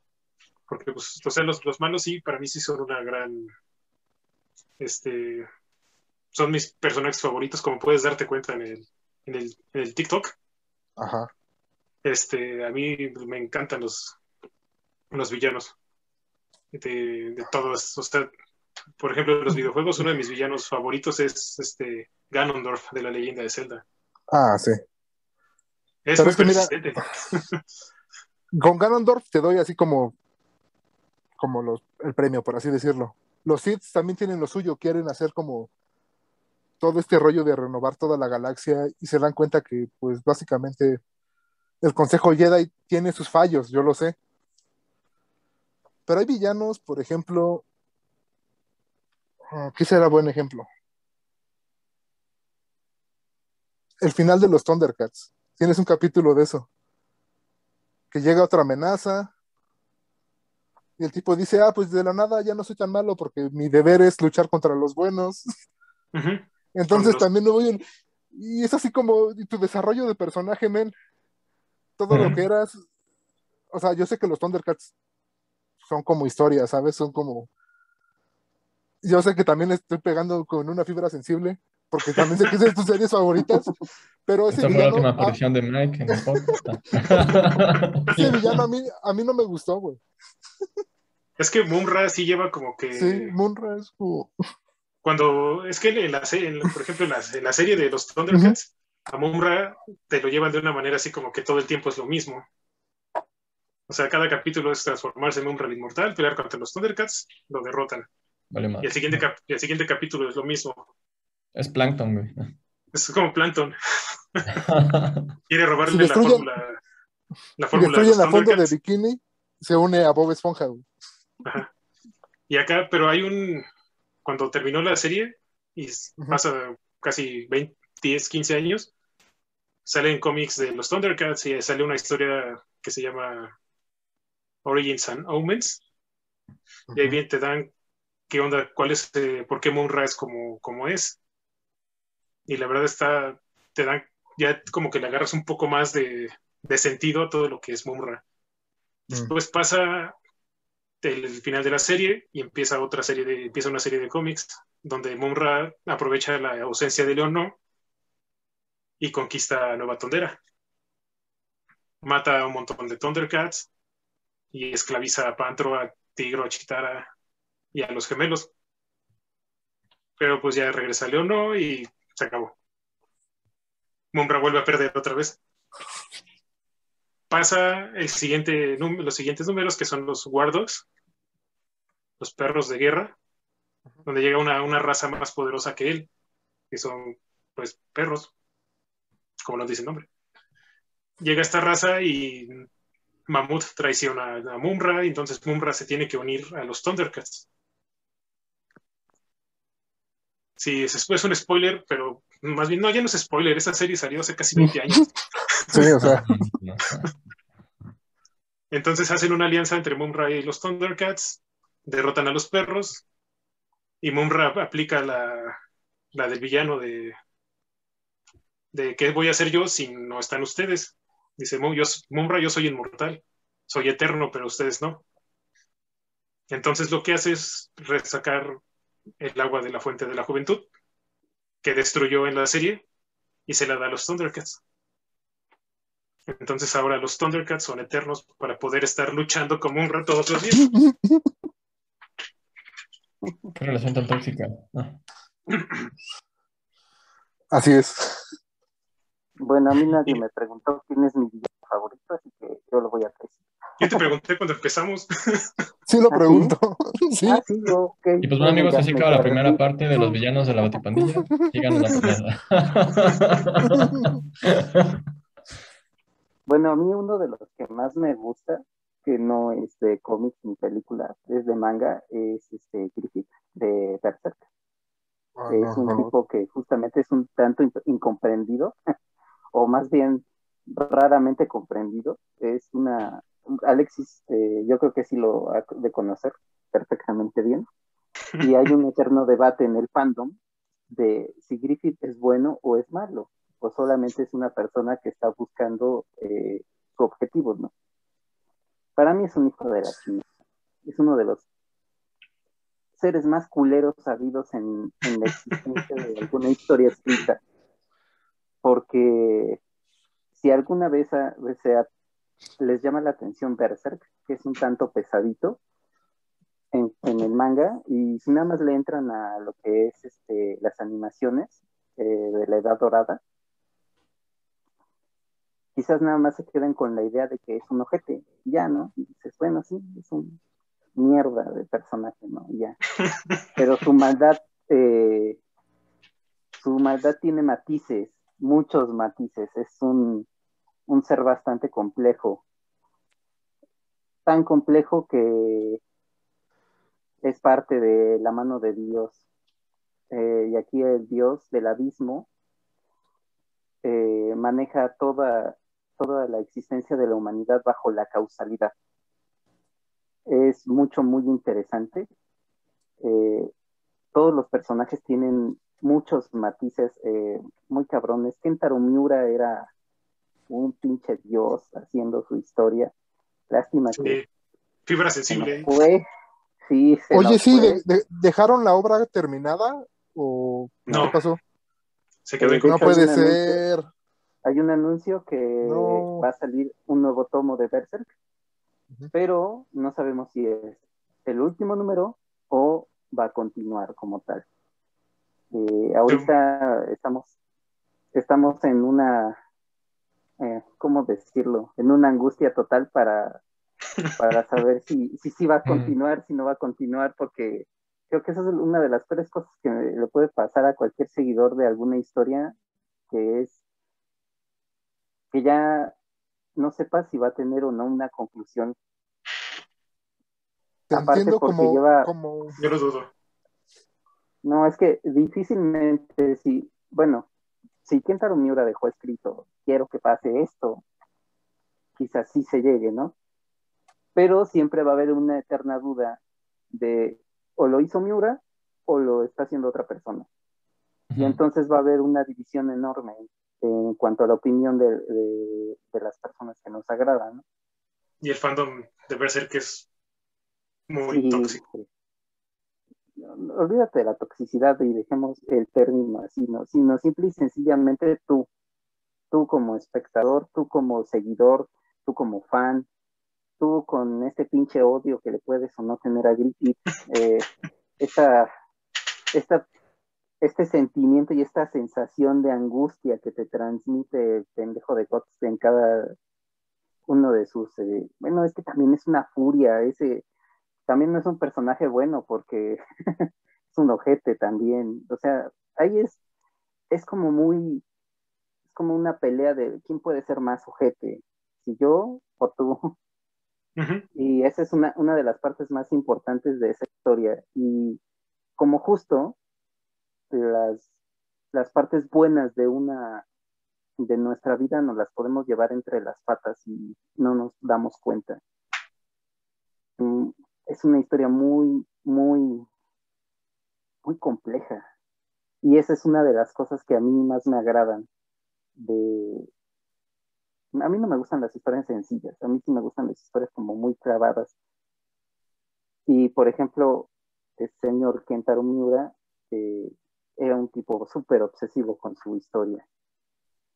porque pues, o sea, los, malos sí, para mí sí son una gran, este, son mis personajes favoritos, como puedes darte cuenta en el, en el, en el TikTok. Ajá. Este, a mí me encantan los, los villanos de, de todos, o sea, por ejemplo, en los videojuegos, uno de mis villanos favoritos es este Ganondorf de la leyenda de Zelda. Ah, sí. Es muy Con Ganondorf te doy así como, como los, el premio, por así decirlo. Los Sith también tienen lo suyo, quieren hacer como todo este rollo de renovar toda la galaxia y se dan cuenta que, pues, básicamente el Consejo Jedi tiene sus fallos, yo lo sé. Pero hay villanos, por ejemplo, ah, ¿qué será buen ejemplo? El final de los Thundercats. Tienes un capítulo de eso que llega otra amenaza. Y el tipo dice, ah, pues de la nada ya no soy tan malo porque mi deber es luchar contra los buenos. Entonces también no voy... Y es así como tu desarrollo de personaje, men. Todo lo que eras. O sea, yo sé que los Thundercats son como historias, ¿sabes? Son como... Yo sé que también estoy pegando con una fibra sensible, porque también sé que es de tus series favoritas, pero ese villano... Fue la última aparición de Mike en el podcast. ese villano a mí, a mí no me gustó, güey. Es que Munra sí lleva como que... Sí, Munra es como... Cuando, es que en la, por ejemplo, en la, serie de los Thundercats, a Munra te lo llevan de una manera así como que todo el tiempo es lo mismo. O sea, cada capítulo es transformarse en Munra el inmortal, pelear contra los Thundercats, lo derrotan. y, el siguiente y el siguiente capítulo es lo mismo. Es Plankton, güey. Es como Plankton. Quiere robarle la fórmula. La fórmula de la fondo de bikini, se une a Bob Esponja, güey. Y acá, pero hay un. Cuando terminó la serie, y pasa casi 20, 10, 15 años, salen cómics de los Thundercats y sale una historia que se llama Origins and Omens. Y ahí bien te dan qué onda, cuál es, eh, por qué Moonra es como, como es y la verdad está, te dan, ya como que le agarras un poco más de, sentido a todo lo que es Mumra. Mm. Después pasa el, final de la serie y empieza otra serie de, empieza una serie de cómics donde Mumra aprovecha la ausencia de Leono y conquista Nueva Tondera. Mata a un montón de Thundercats y esclaviza a Pantro, a Tigro, a Chitara y a los gemelos Pero pues ya regresa Leono y se acabó. Mumbra vuelve a perder otra vez. Pasa el siguiente, los siguientes números que son los Wardogs, los perros de guerra, donde llega una, una raza más poderosa que él, que son pues perros, como lo dice el nombre. Llega esta raza y Mamut traiciona a Mumra, y entonces Mumra se tiene que unir a los Thundercats. Sí, es, es un spoiler, pero más bien, no, ya no es spoiler, esa serie salió hace casi 20 años. Entonces hacen una alianza entre Mumra y los Thundercats, derrotan a los perros, y Mumra aplica la, la del villano de, de qué voy a hacer yo si no están ustedes. Dice, yo, Mumra, yo soy inmortal, soy eterno, pero ustedes no. Entonces lo que hace es resacar el agua de la fuente de la juventud que destruyó en la serie y se la da a los Thundercats. Entonces ahora los Thundercats son eternos para poder estar luchando como un rato todos los días. Qué relación tan tóxica. Ah. Así es. Bueno, a mí nadie me preguntó quién es mi villano favorito, así que yo lo voy a decir. Yo te pregunté cuando empezamos. Sí, lo ¿Ah, pregunto. Sí. Ah, sí. Y pues bueno, amigos, así acaba la primera parte de los villanos de la Batipandilla. Síganos la primera. Bueno, a mí uno de los que más me gusta, que no es de cómics ni películas, es de manga, es este Griffith de Berserk. Ah, es no, un no. tipo que justamente es un tanto in- incomprendido, o más bien raramente comprendido. Es una. Alexis, eh, yo creo que sí lo ha de conocer perfectamente bien. Y hay un eterno debate en el fandom de si Griffith es bueno o es malo, o solamente es una persona que está buscando eh, su objetivo, ¿no? Para mí es un hijo de la chingada. Es uno de los seres más culeros sabidos en, en la existencia de alguna historia escrita. Porque si alguna vez a- o sea, les llama la atención Berserk, que es un tanto pesadito en, en el manga, y si nada más le entran a lo que es este, las animaciones eh, de la Edad Dorada, quizás nada más se queden con la idea de que es un ojete, ya, ¿no? Y dices, bueno, sí, es un mierda de personaje, ¿no? Ya. Pero su maldad, eh, su maldad tiene matices, muchos matices, es un, un ser bastante complejo, tan complejo que es parte de la mano de Dios. Eh, y aquí el Dios del abismo eh, maneja toda, toda la existencia de la humanidad bajo la causalidad. Es mucho, muy interesante. Eh, todos los personajes tienen muchos matices eh, muy cabrones. Kentaro Miura era un pinche dios haciendo su historia. Lástima que. Fibra se sensible. fue. Sí, se Oye, sí, fue. de- de- ¿dejaron la obra terminada? ¿O No. qué pasó? Se quedó Eh, en No puede ser. Hay un anuncio que No. va a salir un nuevo tomo de Berserk, pero no sabemos si es el último número o va a continuar como tal. Eh, ahorita estamos, estamos en una, eh, ¿cómo decirlo? En una angustia total para, para saber si, si sí va a continuar, si no va a continuar, porque creo que esa es una de las peores cosas que le puede pasar a cualquier seguidor de alguna historia, que es que ya no sepa si va a tener o no una conclusión. Te Aparte entiendo porque como, lleva- como Yo lo dudo. No, es que difícilmente si, bueno, si Kentaro Miura dejó escrito, quiero que pase esto, quizás sí se llegue, ¿no? Pero siempre va a haber una eterna duda de o lo hizo Miura o lo está haciendo otra persona. Y entonces va a haber una división enorme en cuanto a la opinión de, de- de las personas que nos agradan, ¿no? Y el fandom de Berserk es muy Sí, tóxico. sí. Olvídate de la toxicidad y dejemos el término así, ¿no? Sino simple y sencillamente tú, tú como espectador, tú como seguidor, tú como fan, tú con este pinche odio que le puedes o no tener a Griffith, eh, esta, esta este sentimiento y esta sensación de angustia que te transmite el pendejo de Guts en cada uno de sus, eh, bueno, es que también es una furia, ese, también no es un personaje bueno porque es un ojete también, o sea, ahí es, es como muy, es como una pelea de quién puede ser más ojete, si yo o tú. Y esa es una, una de las partes más importantes de esa historia. Y como justo las, las partes buenas de una de nuestra vida nos las podemos llevar entre las patas y no nos damos cuenta. Mm, es una historia muy, muy, muy compleja. Y esa es una de las cosas que a mí más me agradan de... A mí no me gustan las historias sencillas, a mí sí me gustan las historias como muy clavadas. Y, por ejemplo, el señor Kentaro Miura eh, era un tipo súper obsesivo con su historia.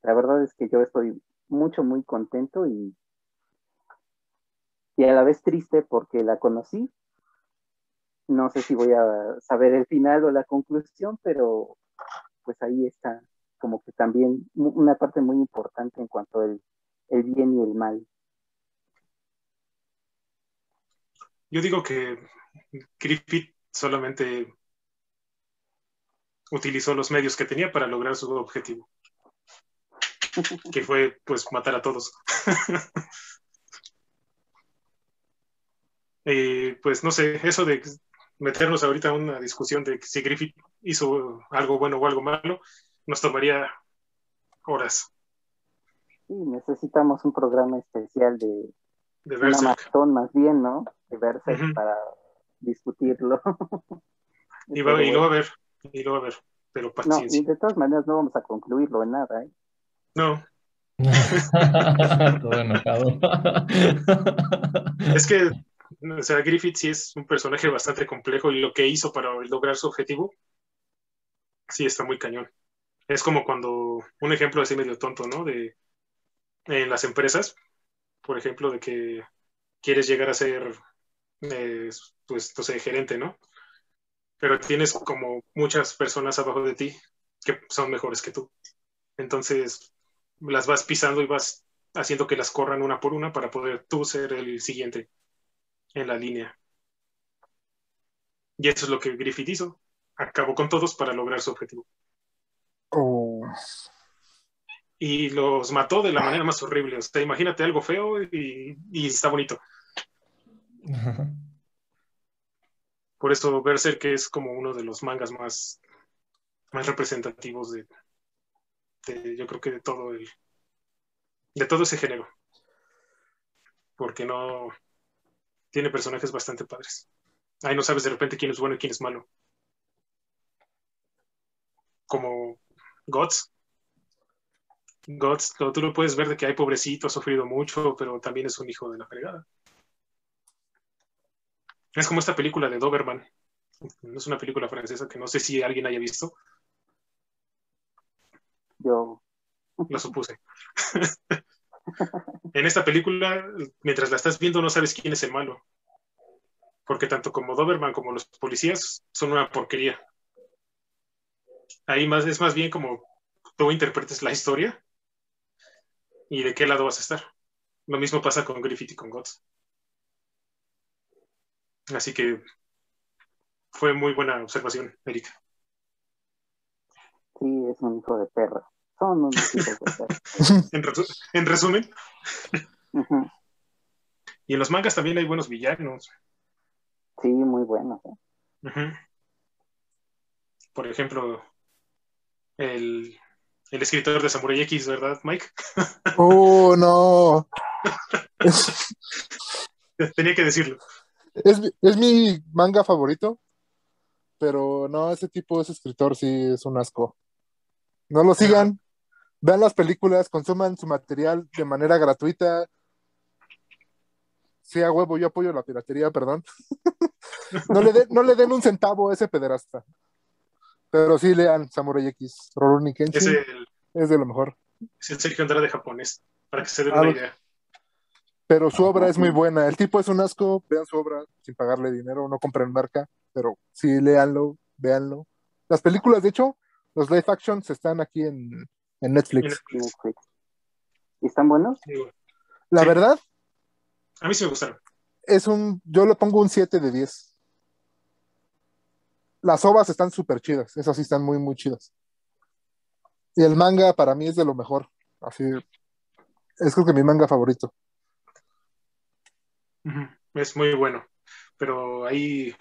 La verdad es que yo estoy mucho, muy contento y, y a la vez triste porque la conocí. No sé si voy a saber el final o la conclusión, pero pues ahí está como que también una parte muy importante en cuanto al el bien y el mal. Yo digo que Griffith solamente utilizó los medios que tenía para lograr su objetivo que fue pues matar a todos. Eh, pues no sé, eso de meternos ahorita en una discusión de si Griffith hizo algo bueno o algo malo, nos tomaría horas. Sí, necesitamos un programa especial de, de maratón más bien, ¿no? De para discutirlo. y, va, y lo va a ver, y lo va a ver, pero paciencia. No, y de todas maneras no vamos a concluirlo en nada, ¿eh? No. Todo enojado. es que, o sea, Griffith sí es un personaje bastante complejo y lo que hizo para lograr su objetivo, sí está muy cañón. Es como cuando, un ejemplo así medio tonto, ¿no? De en las empresas, por ejemplo, de que quieres llegar a ser, eh, pues, no sé, gerente, ¿no? Pero tienes como muchas personas abajo de ti que son mejores que tú. Entonces, las vas pisando y vas haciendo que las corran una por una para poder tú ser el siguiente en la línea. Y eso es lo que Griffith hizo. Acabó con todos para lograr su objetivo. Y los mató de la manera más horrible. O sea, imagínate algo feo y, y está bonito. Por eso Berserk es como uno de los mangas más, representativos de, yo creo que de todo el, de todo ese género. Porque no tiene personajes bastante padres. Ahí no sabes de repente quién es bueno y quién es malo. Como Gods. Gods, tú lo puedes ver de que hay pobrecito, ha sufrido mucho, pero también es un hijo de la fregada. Es como esta película de Doberman. Es una película francesa que no sé si alguien haya visto. Yo. Lo supuse. en esta película, mientras la estás viendo, no sabes quién es el malo. Porque tanto como Doberman como los policías son una porquería. Ahí más, es más bien como tú interpretes la historia y de qué lado vas a estar. Lo mismo pasa con Griffith y con Gods. Así que fue muy buena observación, Erika. Sí, es un hijo de perra. Son unos en, resumen. Y en los mangas también hay buenos villanos. Sí, muy buenos. ¿eh? Por ejemplo, el, el, escritor de Samurai X, ¿verdad, Mike? ¡Oh, no! Tenía que decirlo. Es, es, mi manga favorito, pero no, ese tipo, ese escritor sí es un asco. No lo sigan vean las películas, consuman su material de manera gratuita. Sí, a huevo, yo apoyo la piratería, perdón. no, le no le den un centavo a ese pederasta. Pero sí lean Samurai X, Rurouni Kenshin. Es, es de lo mejor. Es el Sergio Andrade japonés, para que se den una idea. Pero su obra es muy buena. El tipo es un asco, vean su obra sin pagarle dinero, no compren marca, pero sí, léanlo, véanlo. Las películas, de hecho, los live actions están aquí en, en Netflix. Netflix. ¿Y están buenos? Sí, bueno. La Sí. verdad, A mí sí me gustaron. es un, yo le pongo un 7 de 10. Las ovas están súper chidas, esas sí están muy, muy chidas. Y el manga para mí es de lo mejor. Así, es creo que mi manga favorito. Es muy bueno. Pero ahí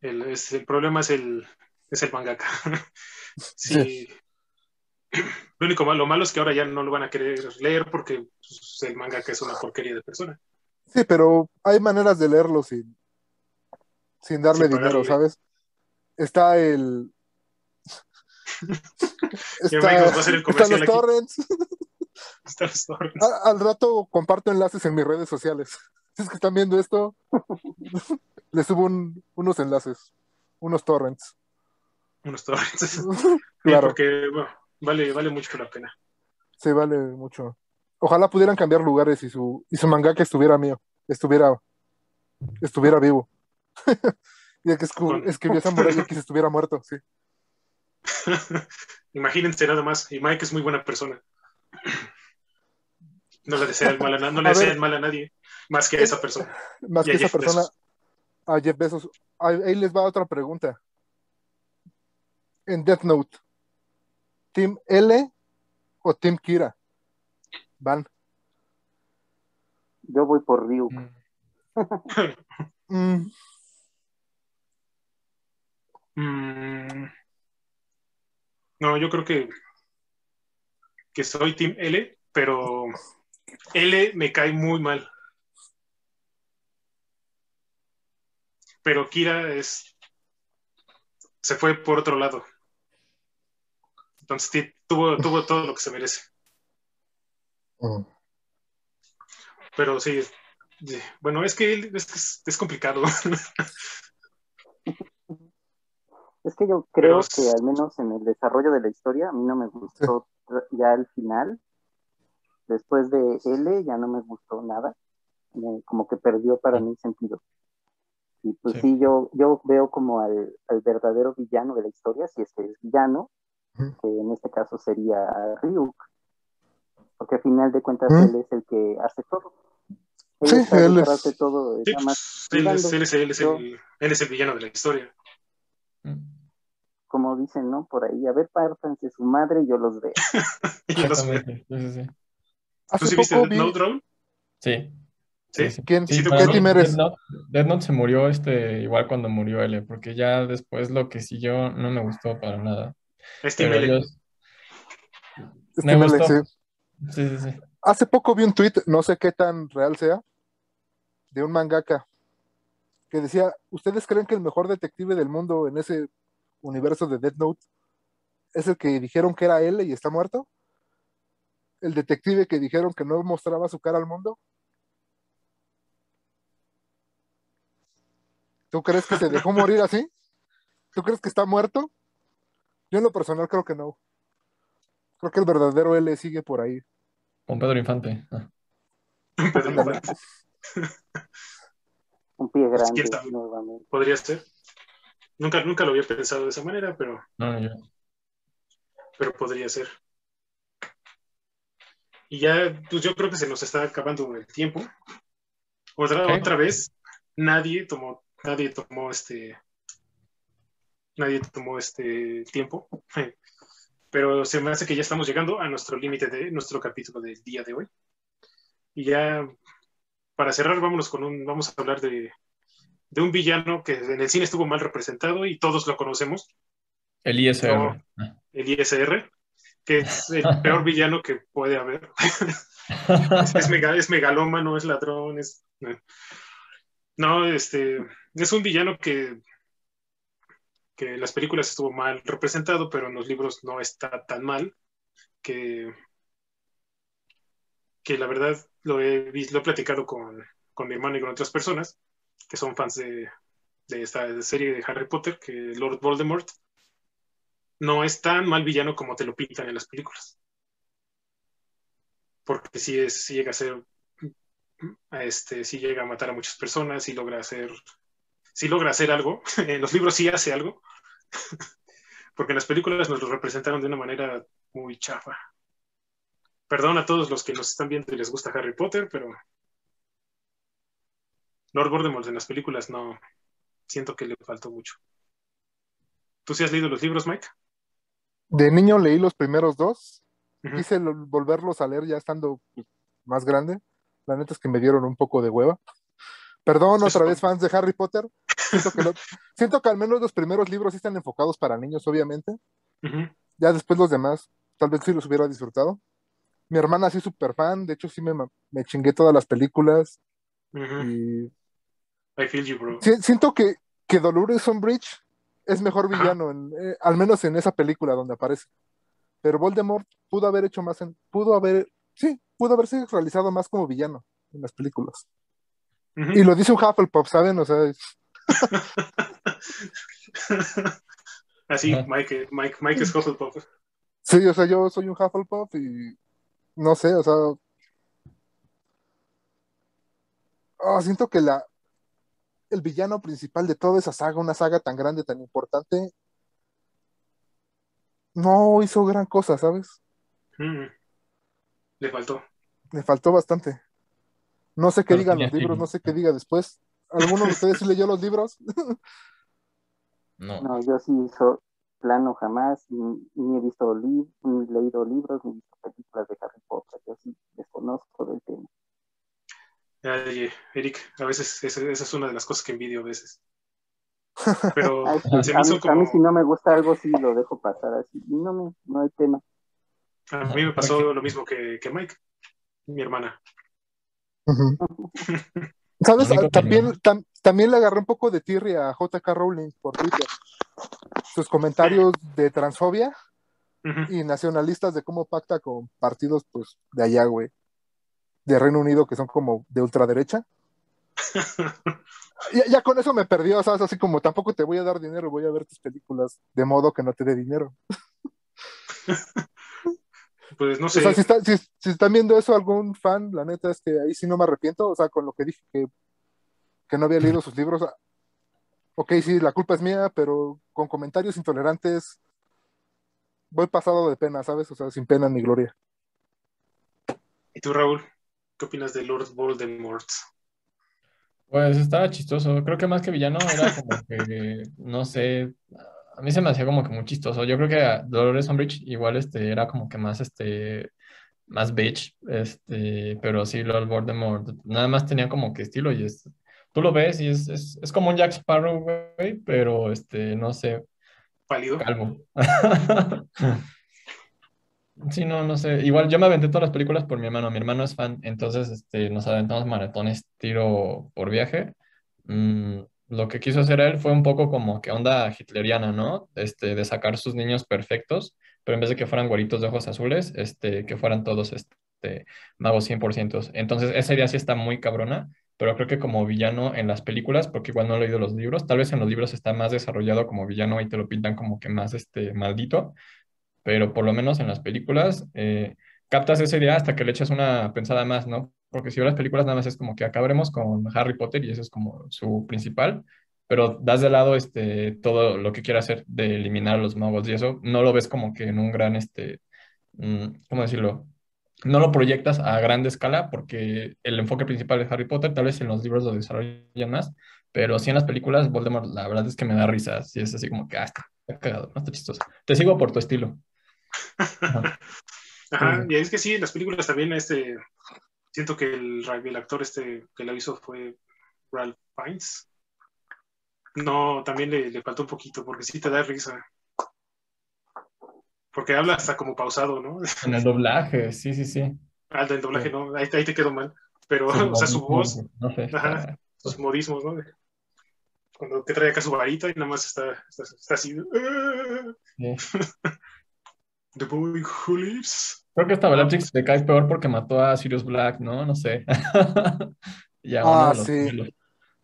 el, es- el problema es el, es el mangaka. sí. Lo único malo, lo malo es que ahora ya no lo van a querer leer porque pues, el mangaka es una porquería de persona. Sí, pero hay maneras de leerlo sin, sin darle Sin dinero. ¿sabes? Está el. Están comercial los torrents. A- al rato comparto enlaces en mis redes sociales. Si es que están viendo esto, les subo un- unos enlaces, unos torrents. Unos torrents. Sí, Claro, porque bueno, vale, vale mucho la pena. sí, vale mucho. Ojalá pudieran cambiar lugares y su, y su mangaka estuviera mío, estuviera, estuviera vivo. y el que escribió Samurai X estuviera muerto, sí. Imagínense nada más. Y Mike es muy buena persona. No le desea el mal a, na- no le A desea ver. el mal a nadie, más que a esa persona. Más que esa Jeff persona, Bezos. a Jeff Bezos. Ahí, ahí les va otra pregunta. En Death Note, ¿Team L o Team Kira? Van. Yo voy por Ryu. Mm, Mm, Mm, no, yo creo que, que soy Team L, pero L me cae muy mal. Pero Kira es se fue por otro lado. Entonces tuvo, tuvo todo lo que se merece. mm. Pero sí, bueno, es que él- es, que es- es complicado. Es que yo creo Pero- que al menos en el desarrollo de la historia, a mí no me gustó ya al final. Después de L ya no me gustó nada. Me- como que perdió para mí sentido. Y pues Sí. sí, yo, yo veo como al, al verdadero villano de la historia, si es que es villano, que en este caso sería Ryuk. Porque al final de cuentas él es el que hace todo. Él Sí, está él es- todo, Sí, nada más él, es, él es- el, él es el villano de la historia. mm. Como dicen, ¿no? Por ahí, a ver, pártanse su madre y yo los veo. Y los- Exactamente. Sí, sí, sí. ¿Tú sí viste poco Death vi. Note, Raúl? Sí. Sí. ¿Quién, Sí, ¿Qué team eres? Death Note, Death Note se murió este, igual cuando murió L, porque ya después lo que siguió no me gustó para nada. Es Team Pero L. ellos, Es Me Team L, gustó. sí. sí, sí, sí. Hace poco vi un tweet, no sé qué tan real sea, de un mangaka que decía, ¿ustedes creen que el mejor detective del mundo en ese universo de Death Note es el que dijeron que era él y está muerto? ¿El detective que dijeron que no mostraba su cara al mundo? ¿Tú crees que se dejó morir así? ¿Tú crees que está muerto? Yo en lo personal creo que no. Creo que el verdadero L sigue por ahí. Con Pedro Infante. Ah. Pedro. Infante. Un pie grande nuevamente. Podría ser. Nunca, nunca lo había pensado de esa manera, pero, No, yo. pero podría ser. Y ya, pues yo creo que se nos está acabando el tiempo. Otra, otra vez, nadie tomó, nadie tomó este, nadie tomó este tiempo. Pero se me hace que ya estamos llegando a nuestro límite de nuestro capítulo del día de hoy. Y ya, para cerrar, vámonos con un, vamos a hablar de, de un villano que en el cine estuvo mal representado y todos lo conocemos, El ISR. El ISR, que es el peor villano que puede haber. es, mega- es megalómano, es ladrón, es... No, este, es un villano que, que en las películas estuvo mal representado, pero en los libros no está tan mal, que, que la verdad lo he, lo he platicado con, con mi hermano y con otras personas que son fans de, de esta serie de Harry Potter, que Lord Voldemort no es tan mal villano como te lo pintan en las películas. Porque sí, es, sí llega a ser, este, sí llega a matar a muchas personas, sí logra hacer, sí logra hacer algo, en los libros sí hace algo, Porque en las películas nos lo representaron de una manera muy chafa. Perdón a todos los que nos están viendo y les gusta Harry Potter, pero Lord Voldemort en las películas no siento que le faltó mucho. ¿Tú sí has leído los libros, Mike? De niño leí los primeros dos. Ujú. Quise lo- volverlos a leer ya estando pues, más grande. La neta es que me dieron un poco de hueva. Perdón Eso otra es vez, fans de Harry Potter. Siento que, lo- siento que al menos los primeros libros sí están enfocados para niños, obviamente. Ujú. Ya después los demás, tal vez sí los hubiera disfrutado. Mi hermana sí súper fan, de hecho sí me, me chingué todas las películas. Ujú. Y I feel you, bro. si- siento que, que Dolores Umbridge es mejor villano, en, eh, al menos en esa película donde aparece. Pero Voldemort pudo haber hecho más en, pudo haber, sí, pudo haberse realizado más como villano en las películas. Y lo dice un Hufflepuff, ¿saben? O sea, es- Así. Mike, Mike, Mike es Hufflepuff. sí, o sea, yo soy un Hufflepuff y no sé, o sea, ah, siento que la, el villano principal de toda esa saga, una saga tan grande, tan importante, no hizo gran cosa, ¿sabes? Mm. Le faltó. Le faltó bastante. No sé qué Pero digan los libros, no sé qué diga después. ¿Alguno de ustedes sí leyó los libros? No. No, yo sí hizo plano jamás, ni, ni he visto li- ni leído libros, ni visto películas de Harry Potter. Yo sí desconozco del tema. Ay, Eric, a veces esa, esa es una de las cosas que envidio a veces. Pero Ay, se a, mí, hizo a mí si no me gusta algo, sí lo dejo pasar así. No, me, no hay tema. A mí me pasó lo mismo que, que Mike, mi hermana. ¿Sabes? Ah, También, tam- también le agarré un poco de tirria a JK Rowling por Twitter. Sus comentarios de transfobia y nacionalistas de cómo pacta con partidos pues de allá, güey. De Reino Unido que son como de ultraderecha. Ya, ya con eso me perdió, ¿sabes? Así como tampoco te voy a dar dinero, voy a ver tus películas de modo que no te dé dinero. Pues no O sé. sea, si, está- si- si están viendo eso algún fan, la neta es que ahí sí no me arrepiento, o sea, con lo que dije que, que no había leído sus libros. Ok, sí, la culpa es mía, pero con comentarios intolerantes voy pasado de pena, ¿sabes? O sea, sin pena ni gloria. ¿Y tú, Raúl? ¿Qué opinas de Lord Voldemort? Pues estaba chistoso. Creo que más que villano era como que, no sé, a mí se me hacía como que muy chistoso. Yo creo que Dolores Umbridge igual este era como que más este más bitch, este, pero sí Lord Voldemort nada más tenía como que estilo y es tú lo ves y es, es, es como un Jack Sparrow, güey, pero este, no sé, Pálido. calvo. Sí, no, no sé. Igual yo me aventé todas las películas por mi hermano. Mi hermano es fan, entonces este, nos aventamos maratones tiro por viaje. Mm, lo que quiso hacer él fue un poco como que onda hitleriana, ¿no? Este, de sacar sus niños perfectos, pero en vez de que fueran güeritos de ojos azules, este, que fueran todos este, magos 100%. Entonces, esa idea sí está muy cabrona, pero creo que como villano en las películas, porque igual no he leído los libros, tal vez en los libros está más desarrollado como villano y te lo pintan como que más este, maldito pero por lo menos en las películas eh, captas esa idea hasta que le echas una pensada más, ¿no? Porque si ves las películas nada más es como que acabaremos con Harry Potter y eso es como su principal, pero das de lado este, todo lo que quiere hacer de eliminar a los magos y eso no lo ves como que en un gran, este, mm, ¿cómo decirlo? No lo proyectas a grande escala porque el enfoque principal de Harry Potter tal vez en los libros lo desarrollan más, pero sí en las películas Voldemort la verdad es que me da risas y es así como que, ah, está cagado, no está chistoso. Te sigo por tu estilo. Ajá. Y es que sí, en las películas también este, siento que el, el actor este que lo hizo fue Ralph Fiennes. No, también le, le faltó un poquito, porque sí te da risa. Porque habla hasta como pausado, ¿no? En el doblaje, sí, sí, sí. Ah, del doblaje Sí. no, ahí, ahí te quedó mal. Pero, o sea, su voz, modismos, No sé, Ajá. está- sus modismos, ¿no? Cuando que trae acá su varita y nada más está, está, está así. "Ah, sí. The boy who lives. Creo que hasta Bellatrix le cae peor porque mató a Sirius Black, ¿no? No sé. Ya Ah, uno de los sí. gemelos.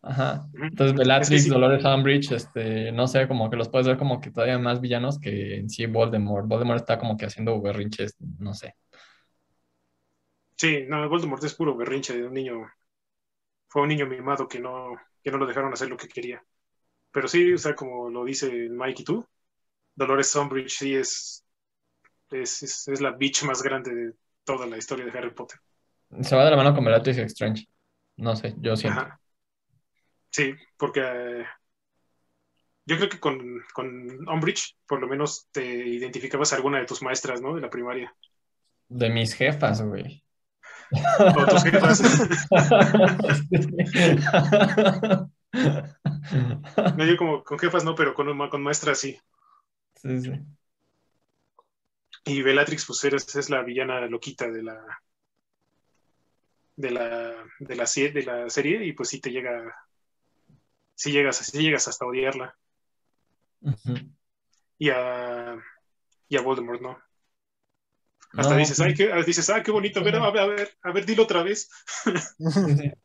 Ajá. Entonces, Es Bellatrix, que sí. Dolores Umbridge, este, no sé, como que los puedes ver como que todavía más villanos que en sí Voldemort. Voldemort está como que haciendo berrinches, no sé. Sí, no, Voldemort es puro berrinche de un niño. Fue un niño mimado que no, que no lo dejaron hacer lo que quería. Pero sí, o sea, como lo dice Mike y tú, Dolores Umbridge sí es, es, es, es la bitch más grande de toda la historia de Harry Potter. Se va de la mano con Bellatrix Strange. No sé, yo siento. Ajá. Sí, porque eh, yo creo que con, con Umbridge por lo menos te identificabas a alguna de tus maestras, ¿no? De la primaria. De mis jefas, güey. O tus jefas. no, yo como con jefas no, pero con, con maestras sí. Sí, sí. Y Bellatrix, pues eres, es la villana loquita de la de la, de la, de la serie y pues sí te llega, sí llegas, sí llegas hasta odiarla. Y a, y a Voldemort, ¿no? Hasta No, dices, ay, qué, dices, ah, qué bonito, a ver, a ver, a ver, a ver, dilo otra vez.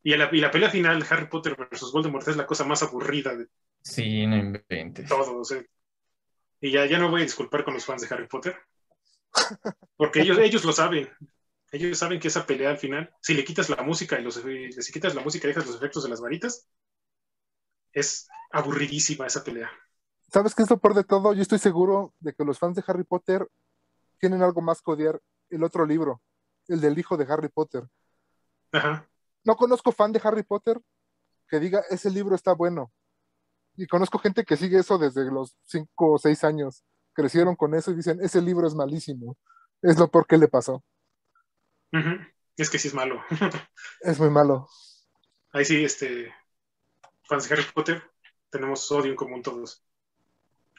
Y, la, y la pelea final, Harry Potter versus Voldemort, es la cosa más aburrida de Sí, no inventes. todo. o sea. Y ya, ya no voy a disculpar con los fans de Harry Potter. Porque ellos, ellos lo saben. Ellos saben que esa pelea al final, si le quitas la música y los, si quitas la música y dejas los efectos de las varitas, es aburridísima esa pelea. ¿Sabes qué es lo peor de todo? Yo estoy seguro de que los fans de Harry Potter tienen algo más que odiar el otro libro, el del hijo de Harry Potter. Ajá. No conozco fan de Harry Potter que diga, ese libro está bueno. Y conozco gente que sigue eso desde los 5 o 6 años. Crecieron con eso y dicen, ese libro es malísimo. Es lo peor que le pasó. Es que sí es malo. Es muy malo. Ahí sí, este, fans de Harry Potter, tenemos odio en común todos.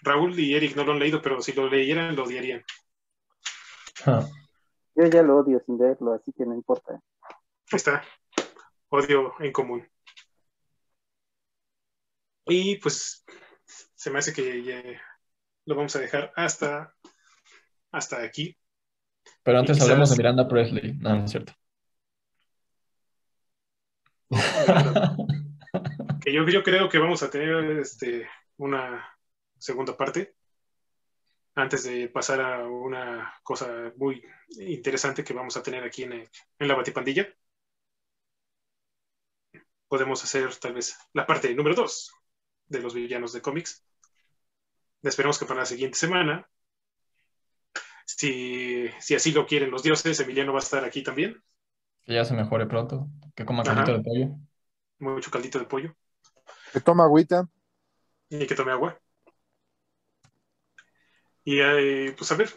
Raúl y Eric no lo han leído, pero si lo leyeran, lo odiarían. Ah, Yo ya lo odio sin verlo, así que no importa. Ahí está. Odio en común. Y pues se me hace que ya lo vamos a dejar hasta, hasta aquí. Pero antes quizás- hablemos de Miranda Presley. No, no es cierto. Que yo, yo creo que vamos a tener este, una segunda parte antes de pasar a una cosa muy interesante que vamos a tener aquí en, el- en la Batipandilla. Podemos hacer tal vez la parte número dos de los villanos de cómics. Esperemos que para la siguiente semana, si, si así lo quieren los dioses, Emiliano va a estar aquí también. Que ya se mejore pronto. Que coma Ajá. caldito de pollo. Mucho caldito de pollo Que toma agüita. y que tome agua. Y eh, pues a ver,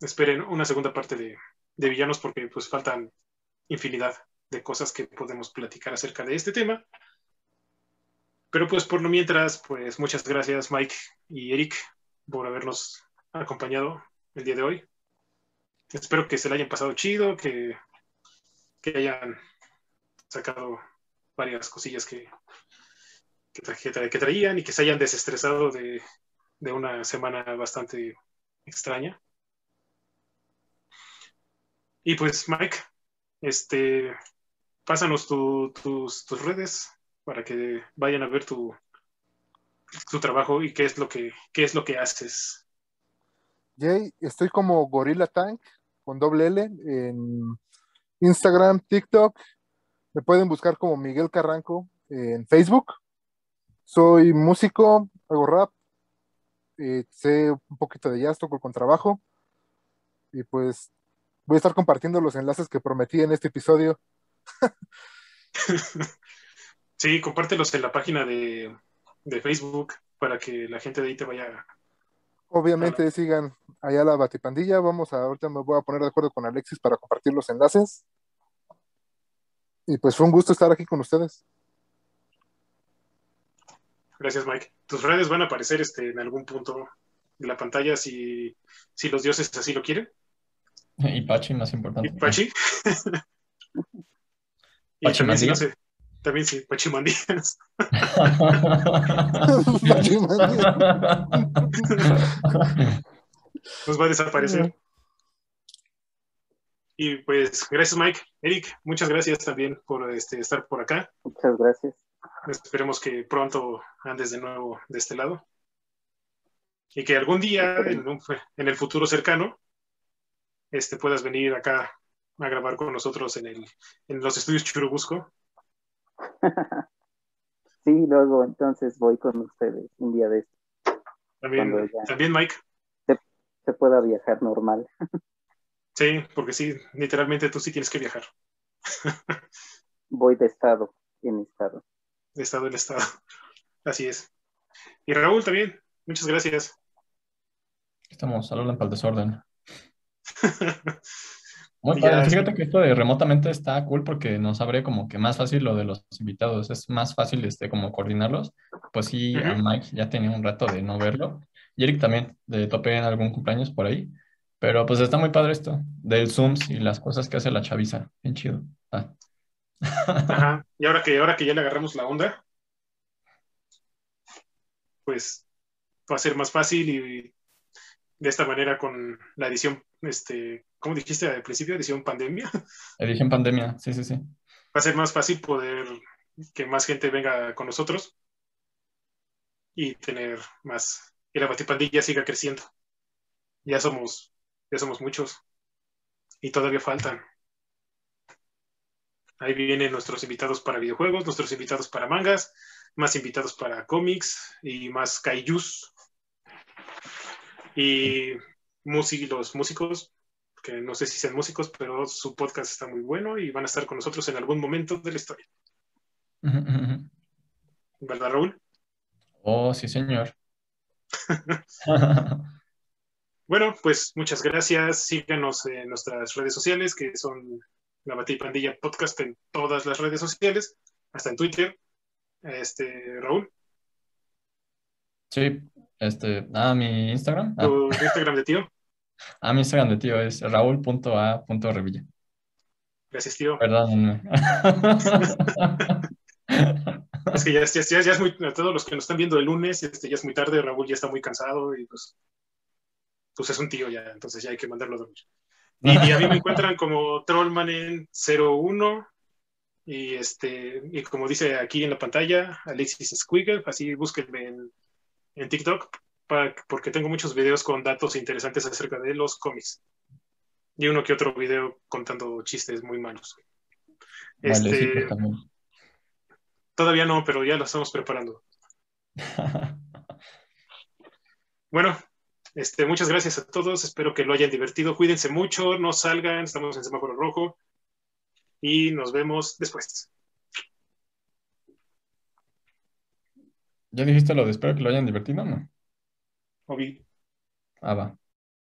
esperen una segunda parte de, de villanos porque pues faltan infinidad de cosas que podemos platicar acerca de este tema. Pero pues por lo mientras, pues muchas gracias Mike y Eric por habernos acompañado el día de hoy. Espero que se la hayan pasado chido, que, que hayan sacado varias cosillas que, que, tra- que tra- que traían y que se hayan desestresado de, de una semana bastante extraña. Y pues, Mike, este, pásanos tu- tus, tus redes para que vayan a ver tu, tu trabajo y qué es lo que, qué es lo que haces. Jay, estoy como Gorilla Tank con doble L en Instagram, TikTok. Me pueden buscar como Miguel Carranco en Facebook. Soy músico, hago rap, eh, sé un poquito de jazz, toco con trabajo. Y pues voy a estar compartiendo los enlaces que prometí en este episodio. Sí, compártelos en la página de, de Facebook para que la gente de ahí te vaya. Obviamente sigan allá la Batipandilla. Vamos a, ahorita me voy a poner de acuerdo con Alexis para compartir los enlaces. Y pues fue un gusto estar aquí con ustedes. Gracias, Mike. Tus redes van a aparecer este, en algún punto de la pantalla si, si los dioses así lo quieren. Y Pachi, más Y importante. Pachi. y Pachi también, no sé, también sí, Pachi Mandías. Nos va a desaparecer. Y pues, gracias, Mike. Eric, muchas gracias también por este, estar por acá. Muchas gracias. Esperemos que pronto andes de nuevo de este lado. Y que algún día, en, un- en el futuro cercano, este, puedas venir acá a grabar con nosotros en, el, en los estudios Churubusco. Sí, luego entonces voy con ustedes un día de esto. También, también Mike. se pueda viajar normal. Sí, porque sí, literalmente tú sí tienes que viajar. Voy de estado en estado. De estado en estado. Así es. Y Raúl también. Muchas gracias. Estamos hablando para el desorden. Muy padre. Fíjate que esto de remotamente está cool porque nos abre como que más fácil lo de los invitados. Es más fácil este como coordinarlos. Pues sí, a. Mike ya tenía un rato de no verlo. Y Eric también de topé en algún cumpleaños por ahí. Pero pues está muy padre esto del Zooms y las cosas que hace la chaviza. Bien chido. Ah. Ajá. Y ahora que, ahora que ya le agarramos la onda, pues va a ser más fácil y de esta manera con la edición, este, ¿cómo dijiste al principio? Edición pandemia. Edición pandemia. Sí, sí, sí. Va a ser más fácil poder que más gente venga con nosotros y tener más, que la batipandilla siga creciendo. Ya somos, ya somos muchos y todavía faltan. Ahí vienen nuestros invitados para videojuegos, nuestros invitados para mangas, más invitados para cómics y más kaijus. Y los músicos, que no sé si sean músicos, pero su podcast está muy bueno y van a estar con nosotros en algún momento de la historia. ¿Verdad, Raúl? Oh, sí, señor. Bueno, pues muchas gracias. Síganos en nuestras redes sociales, que son la y Pandilla Podcast en todas las redes sociales, hasta en Twitter. Este, Raúl, Sí, este, ah, mi Instagram. Ah, tu Instagram de tío. Ah, mi Instagram de tío es raúl.a.revilla. Gracias, tío. Perdónenme. Es que ya, es- ya, ya, ya es muy, a todos los que nos están viendo el lunes, este, ya es muy tarde, Raúl ya está muy cansado y pues, pues es un tío ya, entonces ya hay que mandarlo a dormir. Y, y a mí me encuentran como Trollman 01 y este y como dice aquí en la pantalla, Alexis Squiggle, así búsquenme en, en TikTok para- porque tengo muchos videos con datos interesantes acerca de los cómics. Y uno que otro video contando chistes muy malos. Vale, Este, pues todavía no, pero ya lo estamos preparando. Bueno, este, muchas gracias a todos. Espero que lo hayan divertido. Cuídense mucho, no salgan, estamos en semáforo rojo. Y nos vemos después. ¿Ya dijiste lo de espero que lo hayan divertido? No. Auf Wiedersehen. Aber.